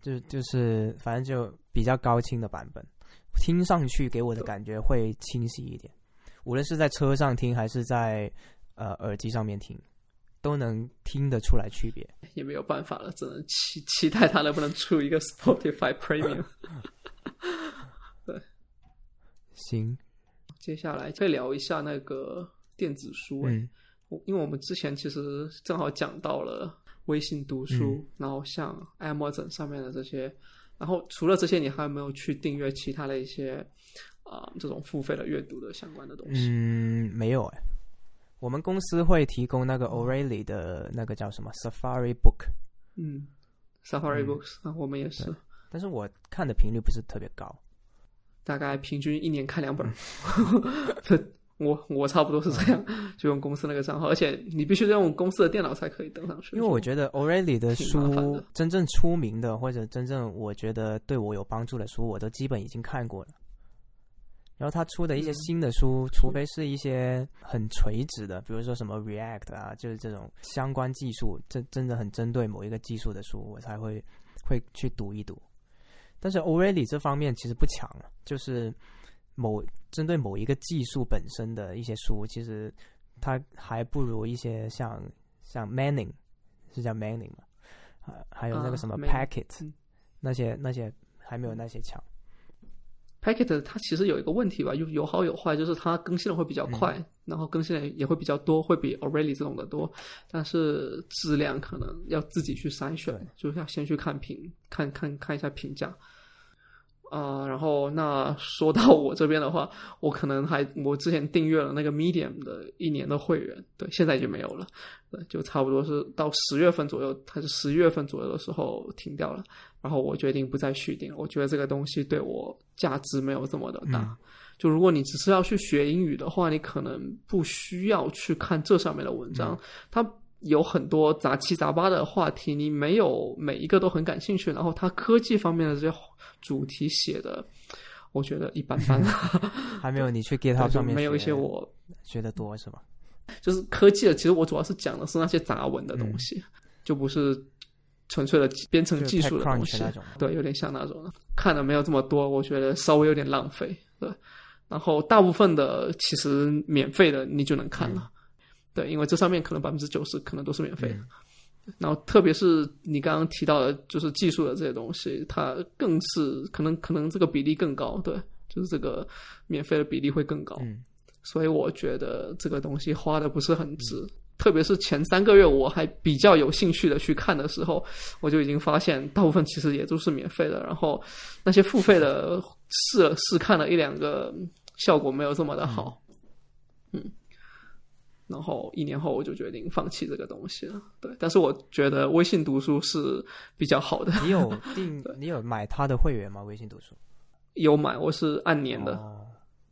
就就是反正就比较高清的版本，听上去给我的感觉会清晰一点，无论是在车上听还是在呃耳机上面听，都能听得出来区别。也没有办法了，只能期期待它能不能出一个 Spotify Premium。(laughs) 对，行，接下来再聊一下那个。电子书，嗯，因为我们之前其实正好讲到了微信读书，然后像 Amazon 上面的这些，然后除了这些，你还有没有去订阅其他的一些啊这种付费的阅读的相关的东西？嗯，没有哎，我们公司会提供那个 O'Reilly 的那个叫什么 Safari Book，嗯，Safari Books 啊，我们也是，但是我看的频率不是特别高，大概平均一年看两本。(laughs) 我我差不多是这样，(laughs) 就用公司那个账号，而且你必须用公司的电脑才可以登上去。因为我觉得 O'Reilly 的书真正出名的，或者真正我觉得对我有帮助的书，我都基本已经看过了。然后他出的一些新的书，除非是一些很垂直的，比如说什么 React 啊，就是这种相关技术，真真的很针对某一个技术的书，我才会会去读一读。但是 O'Reilly 这方面其实不强，就是。某针对某一个技术本身的一些书，其实它还不如一些像像 Manning 是叫 Manning 嘛，啊，还有那个什么 Packet 那些那些还没有那些强。Packet 它其实有一个问题吧，有有好有坏，就是它更新的会比较快，然后更新的也会比较多，会比 O'Reilly 这种的多，但是质量可能要自己去筛选，就是要先去看评看看看一下评价。啊、然后那说到我这边的话，我可能还我之前订阅了那个 Medium 的一年的会员，对，现在已经没有了，对，就差不多是到十月份左右，还是十一月份左右的时候停掉了。然后我决定不再续订，我觉得这个东西对我价值没有这么的大。嗯就如果你只是要去学英语的话，你可能不需要去看这上面的文章，它有很多杂七杂八的话题，你没有每一个都很感兴趣。然后它科技方面的这些主题写的，我觉得一般般，(laughs) 还没有你去 GitHub 上面没有一些我学的多是吧？就是科技的。其实我主要是讲的是那些杂文的东西，就不是纯粹的编程技术的东西。对，有点像那种的，看的没有这么多，我觉得稍微有点浪费。对，然后大部分的其实免费的你就能看了，对，因为这上面可能百分之九十可能都是免费的。然后特别是你刚刚提到的，就是技术的这些东西，它更是可能可能这个比例更高，对，就是这个免费的比例会更高。嗯所以我觉得这个东西花的不是很值。特别是前三个月我还比较有兴趣的去看的时候，我就已经发现大部分其实也都是免费的。然后那些付费的试了试看了一两个，效果没有这么的好。嗯，然后一年后我就决定放弃这个东西了。对，但是我觉得微信读书是比较好的，你有 (laughs) 订，你有买他的会员吗？微信读书有买我是按年的，哦，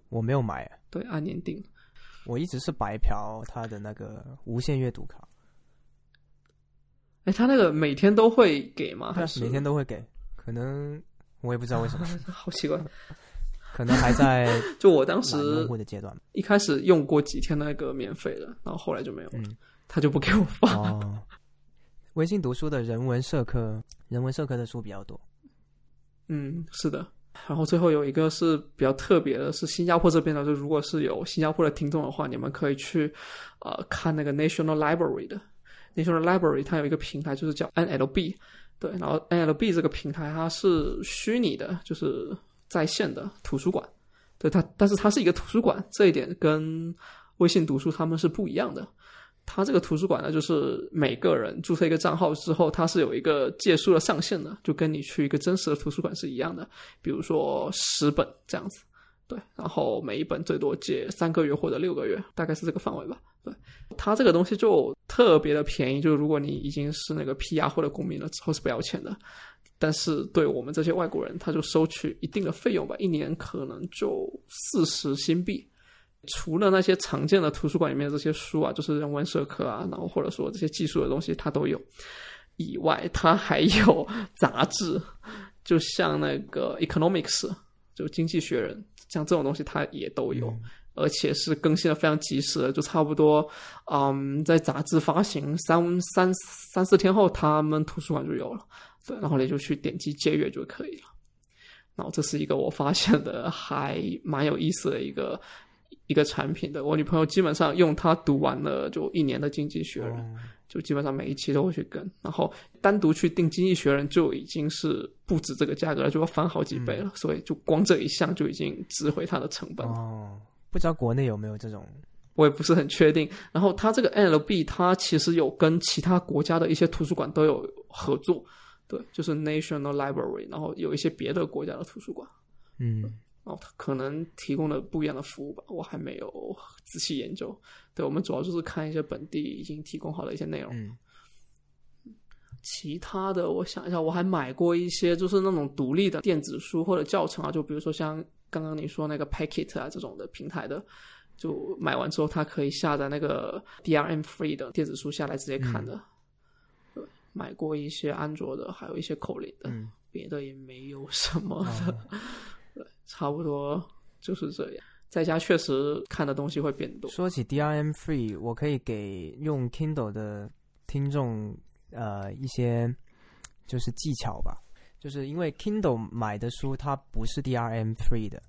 我没有买，对，按年订。我一直是白嫖他的那个无限阅读卡，哎，他那个每天都会给吗？还是每天都会给，可能我也不知道为什么，(laughs) 好奇怪。可能还在 (laughs) 就我当时的阶段。一开始用过几天那个免费的，然后后来就没有了，嗯，他就不给我发。哦，微信读书的人文社科，人文社科的书比较多。嗯，是的。然后最后有一个是比较特别的，是新加坡这边的，就如果是有新加坡的听众的话，你们可以去呃看那个 National Library 的 National Library，它有一个平台就是叫 NLB，对，然后 NLB 这个平台它是虚拟的，就是在线的图书馆，对它，但是它是一个图书馆，这一点跟微信读书他们是不一样的。它这个图书馆呢，就是每个人注册一个账号之后，它是有一个借书的上限的，就跟你去一个真实的图书馆是一样的。比如说十本这样子，对，然后每一本最多借三个月或者六个月，大概是这个范围吧。对，它这个东西就特别的便宜，就是如果你已经是那个 PR 或者公民了之后是不要钱的，但是对我们这些外国人，他就收取一定的费用吧，一年可能就四十新币。除了那些常见的图书馆里面的这些书啊，就是人文社科啊，然后或者说这些技术的东西，它都有。以外，它还有杂志，就像那个 Economics，就经济学人，像这种东西它也都有，而且是更新的非常及时的，就差不多，嗯，在杂志发行三三三四天后，他们图书馆就有了，对，然后你就去点击借阅就可以了。然后这是一个我发现的还蛮有意思的一个一个产品的，我女朋友基本上用它读完了就一年的《经济学人》哦就基本上每一期都会去跟，然后单独去订《经济学人》就已经是不止这个价格了，就要翻好几倍了，所以就光这一项就已经值回它的成本。哦，不知道国内有没有这种我也不是很确定。然后它这个 NLB 它其实有跟其他国家的一些图书馆都有合作，对，就是 National Library，然后有一些别的国家的图书馆，嗯然后它可能提供的不一样的服务吧，我还没有仔细研究。对我们主要就是看一些本地已经提供好的一些内容。嗯其他的，我想一下，我还买过一些就是那种独立的电子书或者教程啊，就比如说像刚刚你说那个 Packet 啊这种的平台的，就买完之后它可以下载那个 DRM free 的电子书下来直接看的。对，买过一些安卓的，还有一些口令的，嗯，别的也没有什么的，(laughs) 差不多就是这样。在家确实看的东西会变多。说起 DRM free，我可以给用 Kindle 的听众呃一些就是技巧吧，就是因为 Kindle 买的书它不是 DRM free 的，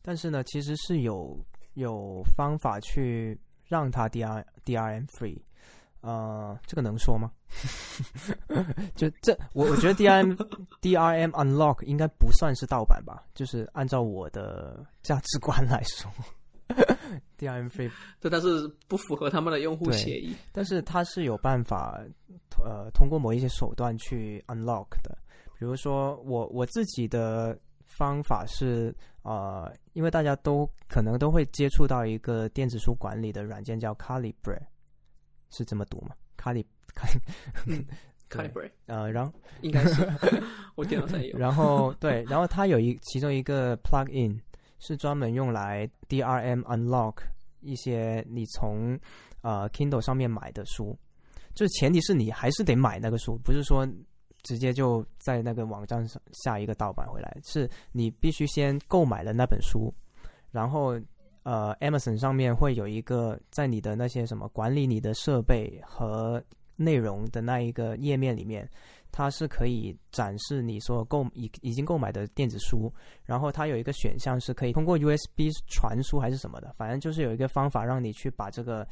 但是呢，其实是有有方法去让它 DR DRM free。呃，这个能说吗？(laughs) 就这，我我觉得 DRM (laughs) DRM unlock 应该不算是盗版吧，就是按照我的价值观来说，DRM free (laughs) 对，但是不符合他们的用户协议。但是它是有办法，呃，通过某一些手段去 unlock 的。比如说我我自己的方法是呃，因为大家都可能都会接触到一个电子书管理的软件叫 Calibre，是这么读吗？Cali Cali Calibre，呃，然后应该是 (laughs) 我电脑上有。然后对，然后它有一其中一个 plugin 是专门用来 DRM unlock 一些你从呃 Kindle 上面买的书，就是前提是你还是得买那个书，不是说直接就在那个网站上下一个盗版回来，是你必须先购买了那本书，然后呃 Amazon 上面会有一个在你的那些什么管理你的设备和内容的那一个页面里面，它是可以展示你所购已已经购买的电子书，然后它有一个选项是可以通过 USB 传输还是什么的，反正就是有一个方法让你去把这个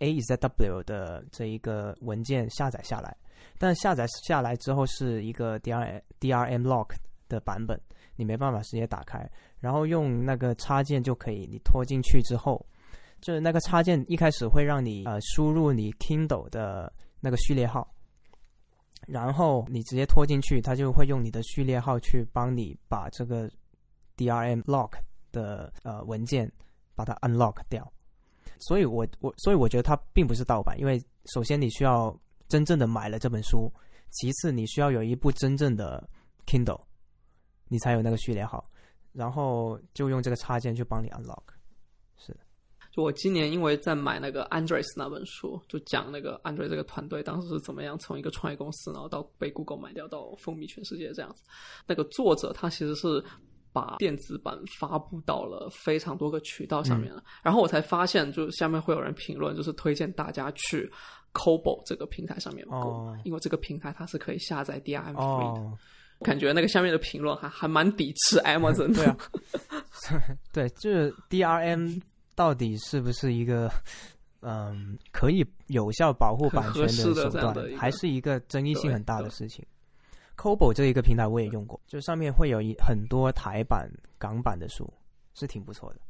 AZW 的这一个文件下载下来，但下载下来之后是一个 DR DRM lock 的版本，你没办法直接打开，然后用那个插件就可以，你拖进去之后，就是那个插件一开始会让你呃输入你 Kindle 的。那个序列号，然后你直接拖进去，它就会用你的序列号去帮你把这个 DRM lock 的呃文件把它 unlock 掉。所以我我所以我觉得它并不是盗版，因为首先你需要真正的买了这本书，其次你需要有一部真正的 Kindle，你才有那个序列号，然后就用这个插件去帮你 unlock 是。就我今年因为在买那个 Andres 那本书，就讲那个 Andres 这个团队当时是怎么样从一个创业公司，然后到被 Google 买掉，到风靡全世界这样子。那个作者他其实是把电子版发布到了非常多个渠道上面了。然后我才发现，就下面会有人评论，就是推荐大家去 Kobo 这个平台上面购，因为这个平台它是可以下载 DRM free 的。感觉那个下面的评论还还蛮抵制 (laughs) Amazon 的。对，就是 DRM。到底是不是一个嗯可以有效保护版权的手段，还是一个争议性很大的事情？Kobo 这一个平台我也用过，就上面会有一很多台版、港版的书，是挺不错的。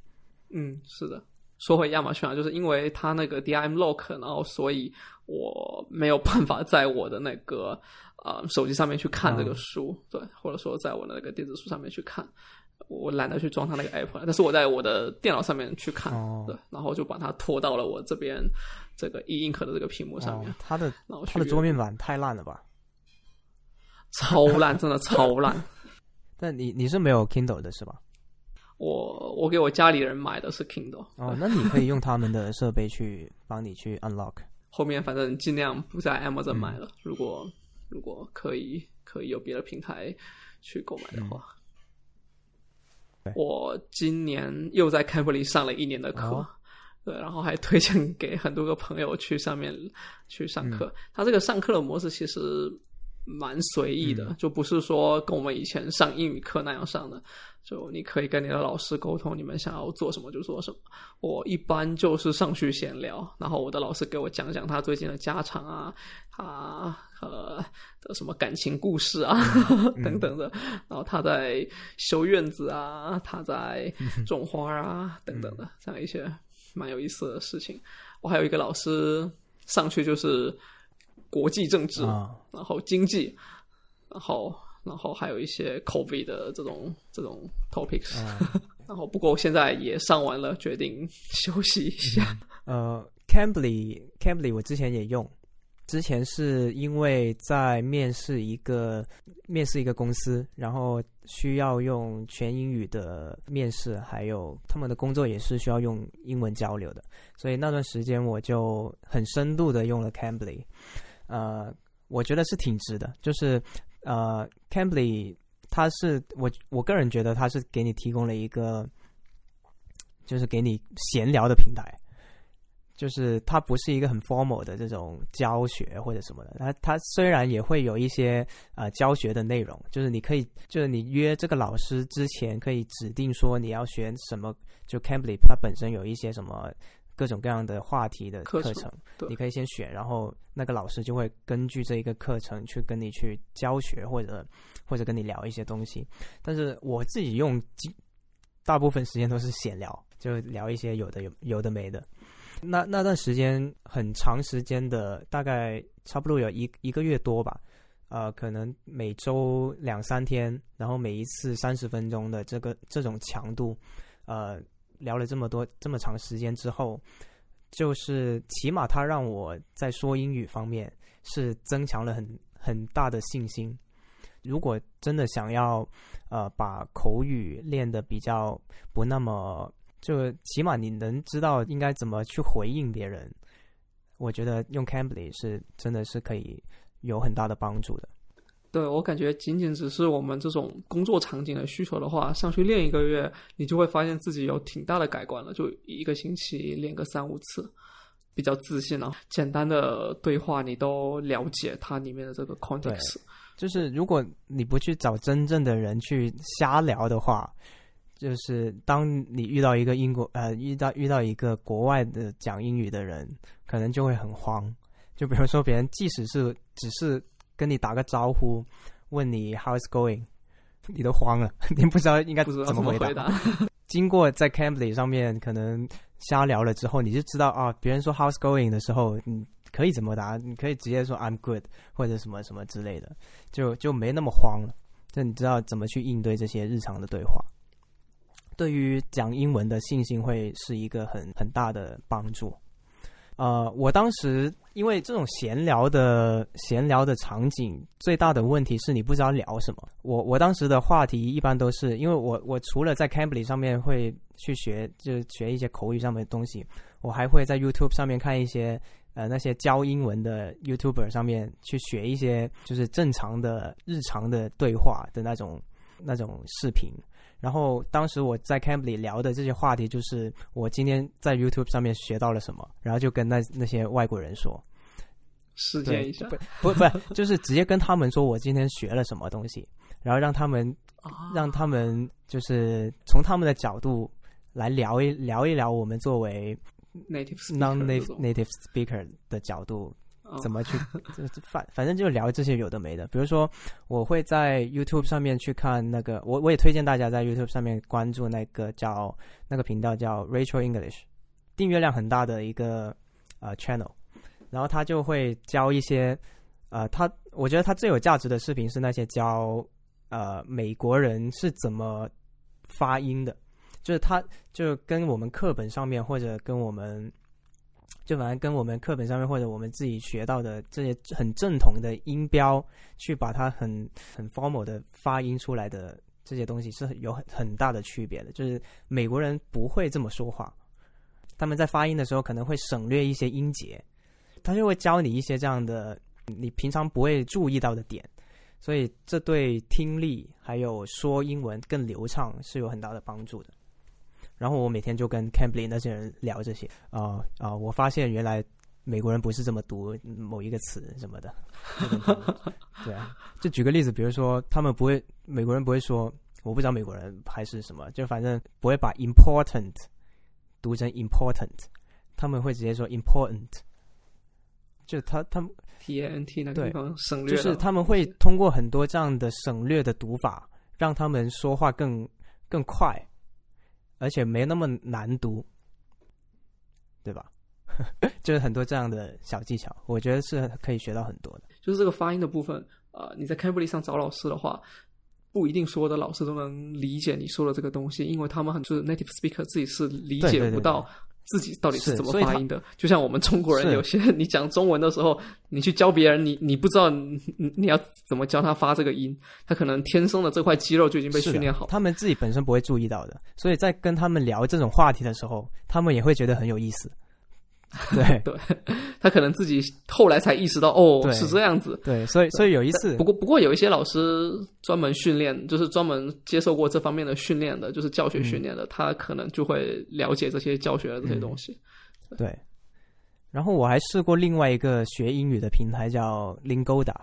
嗯，是的。说回亚马逊啊，就是因为它那个 DRM lock，然后所以我没有办法在我的那个呃手机上面去看这个书，对，或者说在我的那个电子书上面去看。我懒得去装它那个 app，但是我在我的电脑上面去看，对，然后就把它拖到了我这边这个 e ink 的这个屏幕上面。它的它的桌面板太烂了吧？超烂，真的超烂。(laughs) 但你你是没有 Kindle 的是吧？我我给我家里人买的是 Kindle。哦，那你可以用他们的设备去帮你去 unlock。(laughs) 后面反正尽量不在 Amazon 买了，如果如果可以可以有别的平台去购买的话。我今年又在 b r i 上了一年的课，(laughs) 对，然后还推荐给很多个朋友去上面去上课。他这个上课的模式其实蛮随意的，就不是说跟我们以前上英语课那样上的。就你可以跟你的老师沟通，你们想要做什么就做什么。我一般就是上去闲聊，然后我的老师给我讲讲他最近的家常啊，他呃的什么感情故事啊 (laughs) 等等的，然后他在修院子啊，他在种花啊等等的这样一些蛮有意思的事情。我还有一个老师上去就是国际政治，然后经济，然后。然后还有一些 COVID 的这种这种 topics，(laughs) 然后不过我现在也上完了，决定休息一下。呃，Cambly，Cambly 我之前也用，之前是因为在面试一个面试一个公司，然后需要用全英语的面试，还有他们的工作也是需要用英文交流的，所以那段时间我就很深度的用了 Cambly，呃，我觉得是挺值的，就是。呃，Cambly，它是我我个人觉得它是给你提供了一个，就是给你闲聊的平台，就是它不是一个很 formal 的这种教学或者什么的。它它虽然也会有一些呃教学的内容，就是你可以就是你约这个老师之前可以指定说你要学什么，就 Cambly 它本身有一些什么。各种各样的话题的课程，你可以先选，然后那个老师就会根据这一个课程去跟你去教学，或者或者跟你聊一些东西。但是我自己用，大部分时间都是闲聊，就聊一些有的有有的没的。那那段时间很长时间的，大概差不多有一一个月多吧。呃，可能每周两三天，然后每一次三十分钟的这个这种强度，呃，聊了这么多这么长时间之后，就是起码他让我在说英语方面是增强了很很大的信心。如果真的想要呃把口语练得比较不那么，就起码你能知道应该怎么去回应别人，我觉得用 Cambly 是真的是可以。有很大的帮助的，对我感觉仅仅只是我们这种工作场景的需求的话，上去练一个月，你就会发现自己有挺大的改观了。就一个星期练个三五次，比较自信了。简单的对话你都了解它里面的这个 context。就是如果你不去找真正的人去瞎聊的话，就是当你遇到一个英国呃遇到遇到一个国外的讲英语的人，可能就会很慌。就比如说，别人即使是只是跟你打个招呼，问你 How's going，你都慌了，(laughs) 你不知道应该怎么回答。(laughs) 经过在 Cambly 上面可能瞎聊了之后，你就知道啊，别人说 How's going 的时候，你可以怎么答？你可以直接说 I'm good 或者什么什么之类的，就就没那么慌了。就你知道怎么去应对这些日常的对话，对于讲英文的信心会是一个很很大的帮助。呃，我当时因为这种闲聊的闲聊的场景，最大的问题是你不知道聊什么。我我当时的话题一般都是，因为我我除了在 Cambly 上面会去学，就学一些口语上面的东西，我还会在 YouTube 上面看一些呃那些教英文的 YouTuber 上面去学一些就是正常的日常的对话的那种那种视频。然后当时我在 Cambly 聊的这些话题，就是我今天在 YouTube 上面学到了什么，然后就跟那那些外国人说，实践一下，不不不，就是直接跟他们说我今天学了什么东西，然后让他们让他们就是从他们的角度来聊一聊一聊我们作为 native non-native native speaker 的角度。怎么去 (laughs) 反反正就聊这些有的没的，比如说我会在 YouTube 上面去看那个，我我也推荐大家在 YouTube 上面关注那个叫那个频道叫 Rachel English，订阅量很大的一个呃 channel，然后他就会教一些呃他我觉得他最有价值的视频是那些教呃美国人是怎么发音的，就是他就跟我们课本上面或者跟我们。就反正跟我们课本上面或者我们自己学到的这些很正统的音标，去把它很很 formal 的发音出来的这些东西是有很很大的区别的。就是美国人不会这么说话，他们在发音的时候可能会省略一些音节，他就会教你一些这样的你平常不会注意到的点，所以这对听力还有说英文更流畅是有很大的帮助的。然后我每天就跟 Cambly 那些人聊这些啊啊！我发现原来美国人不是这么读某一个词什么的，(laughs) 对啊。就举个例子，比如说他们不会，美国人不会说，我不知道美国人还是什么，就反正不会把 important 读成 important，他们会直接说 important。就他他们 T A N T 那个地方省略，就是他们会通过很多这样的省略的读法，让他们说话更更快。而且没那么难读，对吧？(laughs) 就是很多这样的小技巧，我觉得是可以学到很多的。就是这个发音的部分，呃，你在 Cambly 上找老师的话，不一定所有的老师都能理解你说的这个东西，因为他们很就是 native speaker 自己是理解不到。自己到底是怎么发音的？就像我们中国人，有些 (laughs) 你讲中文的时候，你去教别人，你你不知道你你要怎么教他发这个音，他可能天生的这块肌肉就已经被训练好，他们自己本身不会注意到的。所以在跟他们聊这种话题的时候，他们也会觉得很有意思。(laughs) 对对，他可能自己后来才意识到，哦，是这样子。对，所以所以有一次，不过不过有一些老师专门训练，就是专门接受过这方面的训练的，就是教学训练的，他可能就会了解这些教学的这些东西。对。然后我还试过另外一个学英语的平台叫 Lingoda，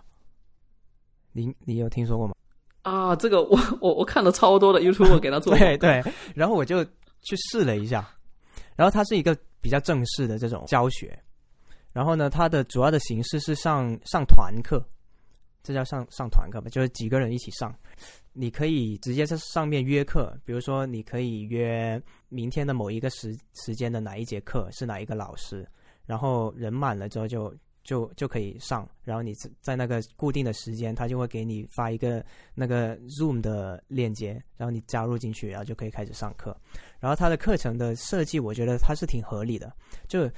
你你有听说过吗？啊，这个我我我看了超多的 YouTube 给他做。对对，然后我就去试了一下，然后它是一个。比较正式的这种教学，然后呢，它的主要的形式是上上团课，这叫上上团课吧，就是几个人一起上。你可以直接在上面约课，比如说你可以约明天的某一个时时间的哪一节课是哪一个老师，然后人满了之后就就就可以上，然后你在那个固定的时间，他就会给你发一个那个 Zoom 的链接，然后你加入进去，然后就可以开始上课。然后他的课程的设计，我觉得他是挺合理的，就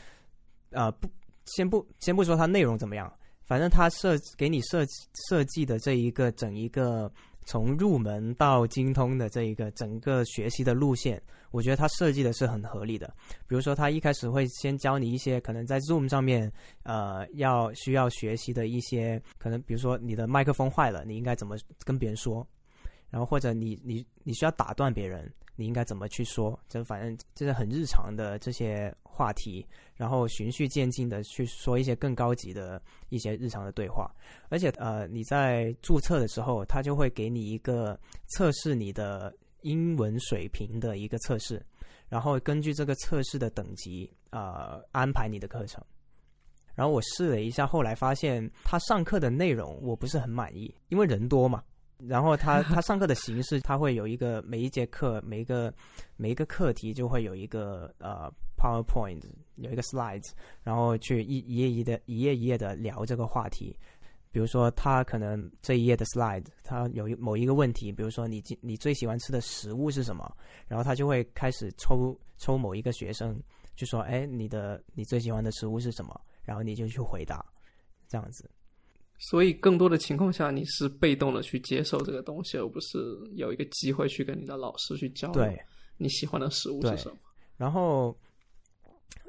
啊不先不先不说它内容怎么样，反正他设给你设设计的这一个整一个。从入门到精通的这一个整个学习的路线，我觉得它设计的是很合理的。比如说，他一开始会先教你一些可能在 Zoom 上面，呃，要需要学习的一些可能，比如说你的麦克风坏了，你应该怎么跟别人说，然后或者你你你需要打断别人。你应该怎么去说？这反正这是很日常的这些话题，然后循序渐进的去说一些更高级的一些日常的对话。而且呃，你在注册的时候，他就会给你一个测试你的英文水平的一个测试，然后根据这个测试的等级呃安排你的课程。然后我试了一下，后来发现他上课的内容我不是很满意，因为人多嘛。然后他 (laughs) 他上课的形式，他会有一个每一节课每一个每一个课题就会有一个呃 PowerPoint 有一个 Slides，然后去一一页一的一页一页的聊这个话题。比如说他可能这一页的 Slide，他有一某一个问题，比如说你你最喜欢吃的食物是什么？然后他就会开始抽抽某一个学生，就说哎你的你最喜欢的食物是什么？然后你就去回答，这样子。所以，更多的情况下，你是被动的去接受这个东西，而不是有一个机会去跟你的老师去交流你喜欢的食物是什么。然后，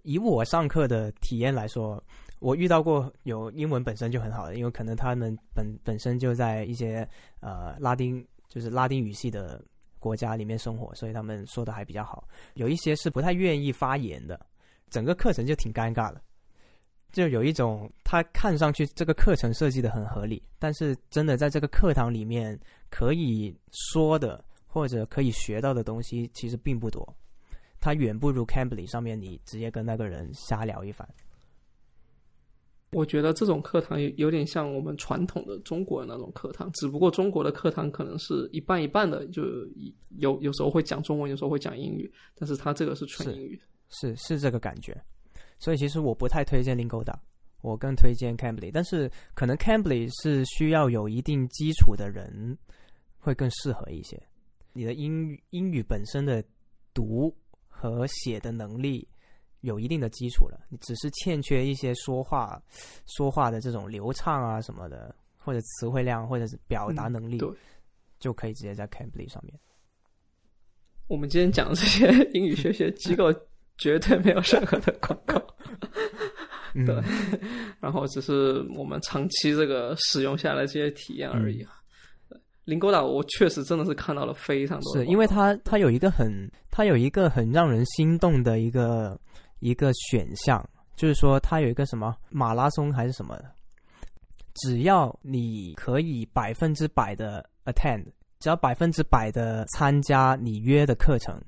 以我上课的体验来说，我遇到过有英文本身就很好的，因为可能他们本本身就在一些呃拉丁就是拉丁语系的国家里面生活，所以他们说的还比较好。有一些是不太愿意发言的，整个课程就挺尴尬的。就有一种，他看上去这个课程设计的很合理，但是真的在这个课堂里面可以说的或者可以学到的东西其实并不多，它远不如 Cambly 上面你直接跟那个人瞎聊一番。我觉得这种课堂有有点像我们传统的中国的那种课堂，只不过中国的课堂可能是一半一半的，就有有时候会讲中文，有时候会讲英语，但是他这个是纯英语，是是这个感觉。所以其实我不太推荐 Lingoda，我更推荐 Cambly。但是可能 Cambly 是需要有一定基础的人会更适合一些。你的英语英语本身的读和写的能力有一定的基础了，你只是欠缺一些说话说话的这种流畅啊什么的，或者词汇量，或者是表达能力，就可以直接在 Cambly 上面。我们今天讲的这些 (laughs) 英语学习机构。(laughs) 绝对没有任何的广告，对，然后只是我们长期这个使用下来这些体验而已啊。林勾岛，我确实真的是看到了非常多，是因为它它有一个很它有一个很让人心动的一个一个选项，就是说它有一个什么马拉松还是什么的，只要你可以百分之百的 attend，只要百分之百的参加你约的课程。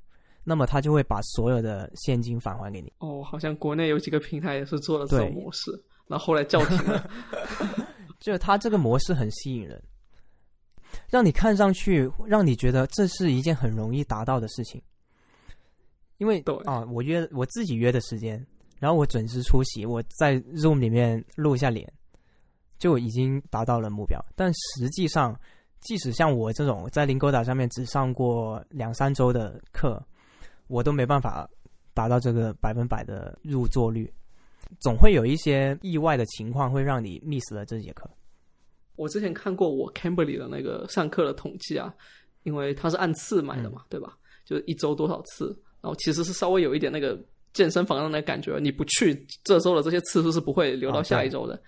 那么他就会把所有的现金返还给你。哦，好像国内有几个平台也是做了这种模式，然后后来叫停了。(laughs) 就他这个模式很吸引人，让你看上去，让你觉得这是一件很容易达到的事情。因为啊，我约我自己约的时间，然后我准时出席，我在 Zoom 里面露一下脸，就已经达到了目标。但实际上，即使像我这种在林勾岛上面只上过两三周的课。我都没办法达到这个百分百的入座率，总会有一些意外的情况会让你 miss 了这节课。我之前看过我 Cambly 的那个上课的统计啊，因为它是按次买的嘛，对吧？就是一周多少次，然后其实是稍微有一点那个健身房的那感觉，你不去这周的这些次数是不会留到下一周的，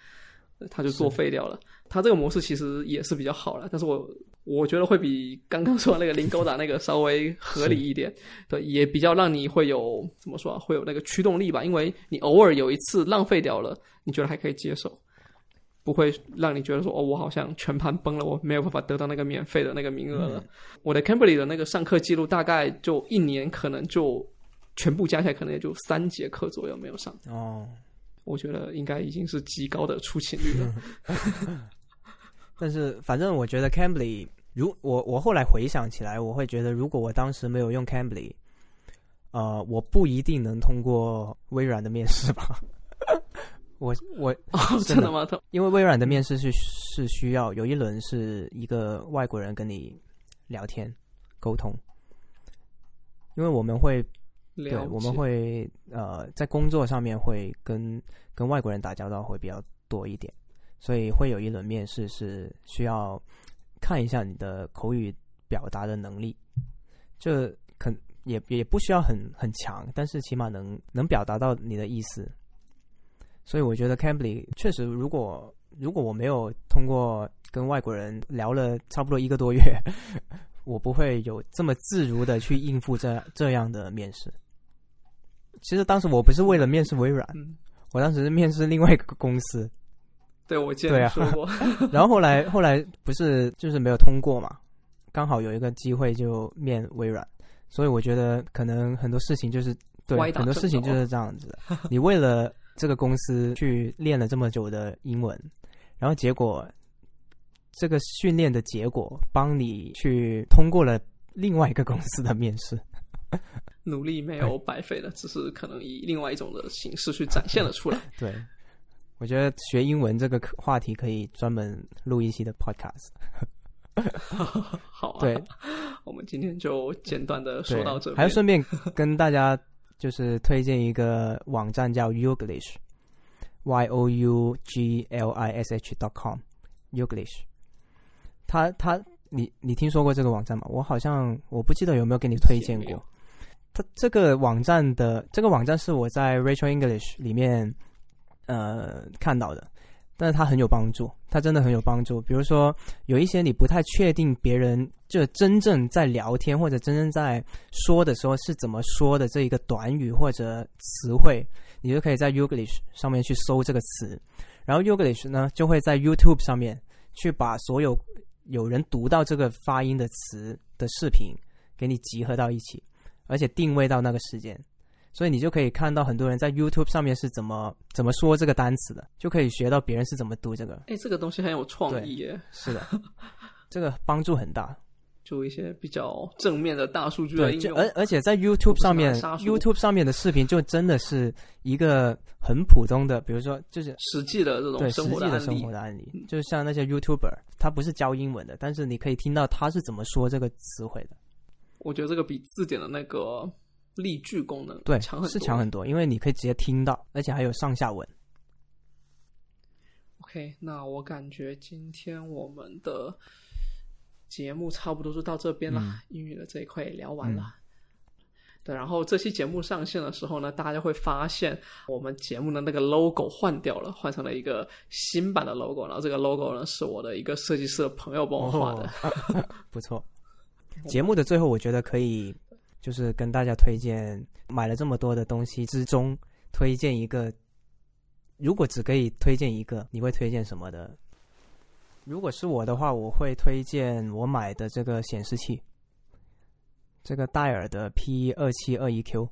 它就作废掉了。它这个模式其实也是比较好了，但是我。我觉得会比刚刚说那个零勾打那个稍微合理一点，对，也比较让你会有怎么说啊，会有那个驱动力吧。因为你偶尔有一次浪费掉了，你觉得还可以接受，不会让你觉得说哦，我好像全盘崩了，我没有办法得到那个免费的那个名额了。我的 Cambly 的那个上课记录大概就一年，可能就全部加起来可能也就三节课左右没有上。哦，我觉得应该已经是极高的出勤率了。(laughs) 但是反正我觉得 Cambly。如我我后来回想起来，我会觉得，如果我当时没有用 Cambly，呃，我不一定能通过微软的面试吧。我我 (laughs) 哦，真的吗？因为微软的面试是是需要有一轮是一个外国人跟你聊天沟通，因为我们会对我们会呃在工作上面会跟跟外国人打交道会比较多一点，所以会有一轮面试是需要看一下你的口语表达的能力，这肯也也不需要很很强，但是起码能能表达到你的意思。所以我觉得 Cambly 确实，如果如果我没有通过跟外国人聊了差不多一个多月，(laughs) 我不会有这么自如的去应付这这样的面试。其实当时我不是为了面试微软，嗯，我当时是面试另外一个公司，对我见对啊。得你说过，(laughs) 然后后来后来不是就是没有通过嘛，刚好有一个机会就面微软，所以我觉得可能很多事情就是对很多事情就是这样子。的。你为了这个公司去练了这么久的英文，然后结果这个训练的结果帮你去通过了另外一个公司的面试。努力没有白费的，只是可能以另外一种的形式去展现了出来。(laughs) 对，我觉得学英文这个话题可以专门录一期的 podcast。(laughs) 好啊，对，(laughs) 我们今天就简短的说到这边。还要顺便跟大家就是推荐一个网站叫 Youglish，y o u g l i s h dot com，Youglish。他他你你听说过这个网站吗？我好像我不记得有没有给你推荐过也没有。它这个网站的这个网站是我在 Rachel English 里面呃看到的，但是它很有帮助，它真的很有帮助。比如说有一些你不太确定别人就真正在聊天或者真正在说的时候是怎么说的这一个短语或者词汇，你就可以在 Youglish 上面去搜这个词，然后 Youglish 呢就会在 YouTube 上面去把所有有人读到这个发音的词的视频给你集合到一起，而且定位到那个时间。所以你就可以看到很多人在 YouTube 上面是怎么怎么说这个单词的，就可以学到别人是怎么读这个。哎，这个东西很有创意耶，是的，这个帮助很大。就一些比较正面的大数据的。而而且在 YouTube 上面，YouTube 上面的视频就真的是一个很普通的，比如说就是实际的这种生活的生活，的案例，就是像那些 YouTuber，他不是教英文的，但是你可以听到他是怎么说这个词汇的。我觉得这个比字典的那个例句功能对，强很多。是强很多，因为你可以直接听到，而且还有上下文。OK，那我感觉今天我们的节目差不多就到这边了，嗯英语的这一块也聊完了。对，然后这期节目上线的时候呢，大家会发现我们节目的那个 logo 换掉了，换成了一个新版的 logo。然后这个 logo 呢，是我的一个设计师的朋友帮我画的。哦 (laughs) 不错。(laughs) 节目的最后，我觉得可以就是跟大家推荐，买了这么多的东西之中，推荐一个。如果只可以推荐一个，你会推荐什么的？如果是我的话，我会推荐我买的这个显示器，这个戴尔的 P 二七二一 Q，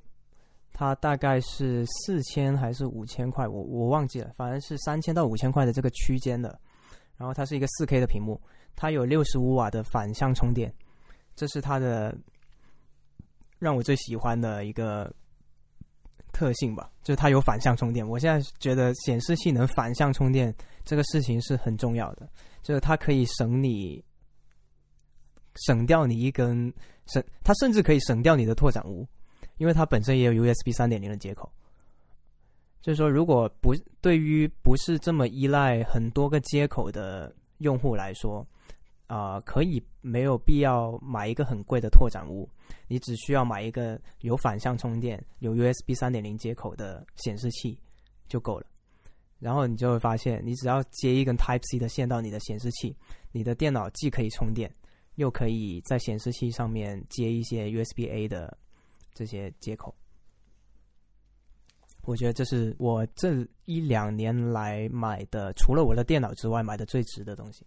它大概是四千还是五千块，我我忘记了，反正是三千到五千块的这个区间的。然后它是一个四 K 的屏幕，它有六十五瓦的反向充电，这是它的让我最喜欢的一个特性吧，就是它有反向充电。我现在觉得显示器能反向充电这个事情是很重要的，就是它可以省你省掉你一根省，它甚至可以省掉你的拓展坞，因为它本身也有 USB 三点零的接口。就是说，如果不对于不是这么依赖很多个接口的用户来说，啊、可以没有必要买一个很贵的拓展坞，你只需要买一个有反向充电、有 USB 三点零接口的显示器就够了。然后你就会发现，你只要接一根 Type C 的线到你的显示器，你的电脑既可以充电，又可以在显示器上面接一些 USB A 的这些接口。我觉得这是我这一两年来买的，除了我的电脑之外买的最值的东西。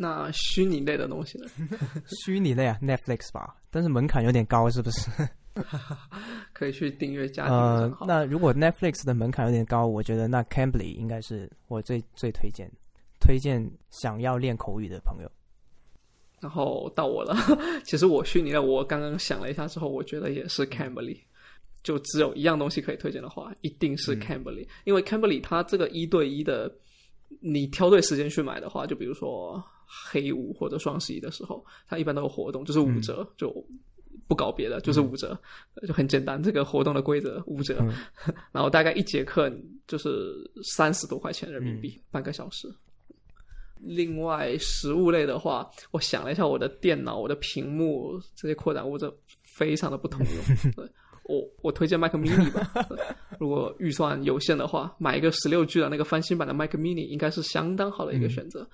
那虚拟类的东西呢？(laughs) 虚拟类啊，Netflix 吧，但是门槛有点高，是不是？(laughs) 可以去订阅家庭呃。那如果 Netflix 的门槛有点高，我觉得那 Cambly 应该是我最最推荐，推荐想要练口语的朋友。然后到我了，(laughs) 其实我虚拟的，我刚刚想了一下之后，我觉得也是 Cambly，就只有一样东西可以推荐的话，一定是嗯 Cambly，、因为 Cambly 它这个一对一的，你挑对时间去买的话，就比如说黑五或者双十一的时候，它一般都有活动，就是五折，就不搞别的，就是五折，就很简单。这个活动的规则五折，(laughs) 然后大概一节课就是三十多块钱人民币，半个小时。另外，食物类的话，我想了一下，我的电脑、我的屏幕这些扩展物，这非常的不通用。(laughs) 对我我推荐 Mac Mini 吧，如果预算有限的话，买一个十六 G 的那个翻新版的 Mac Mini 应该是相当好的一个选择。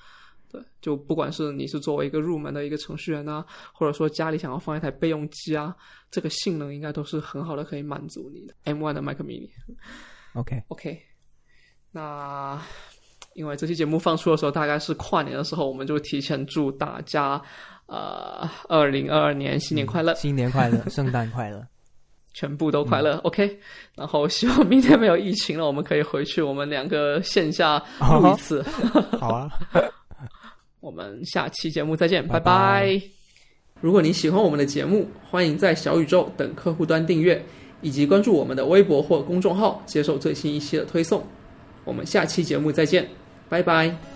对，就不管是你是作为一个入门的一个程序员啊，或者说家里想要放一台备用机啊，这个性能应该都是很好的，可以满足你的 M1 的 Mac Mini。OK，OK，那因为这期节目放出的时候大概是跨年的时候，我们就提前祝大家呃二零二二年新年快乐，新年快乐，圣诞快乐。(laughs) 全部都快乐。OK，然后希望明天没有疫情了，我们可以回去我们两个线下录一次。好啊，(laughs) 我们下期节目再见，拜拜拜如果您喜欢我们的节目，欢迎在小宇宙等客户端订阅，以及关注我们的微博或公众号，接受最新一期的推送。我们下期节目再见，拜拜。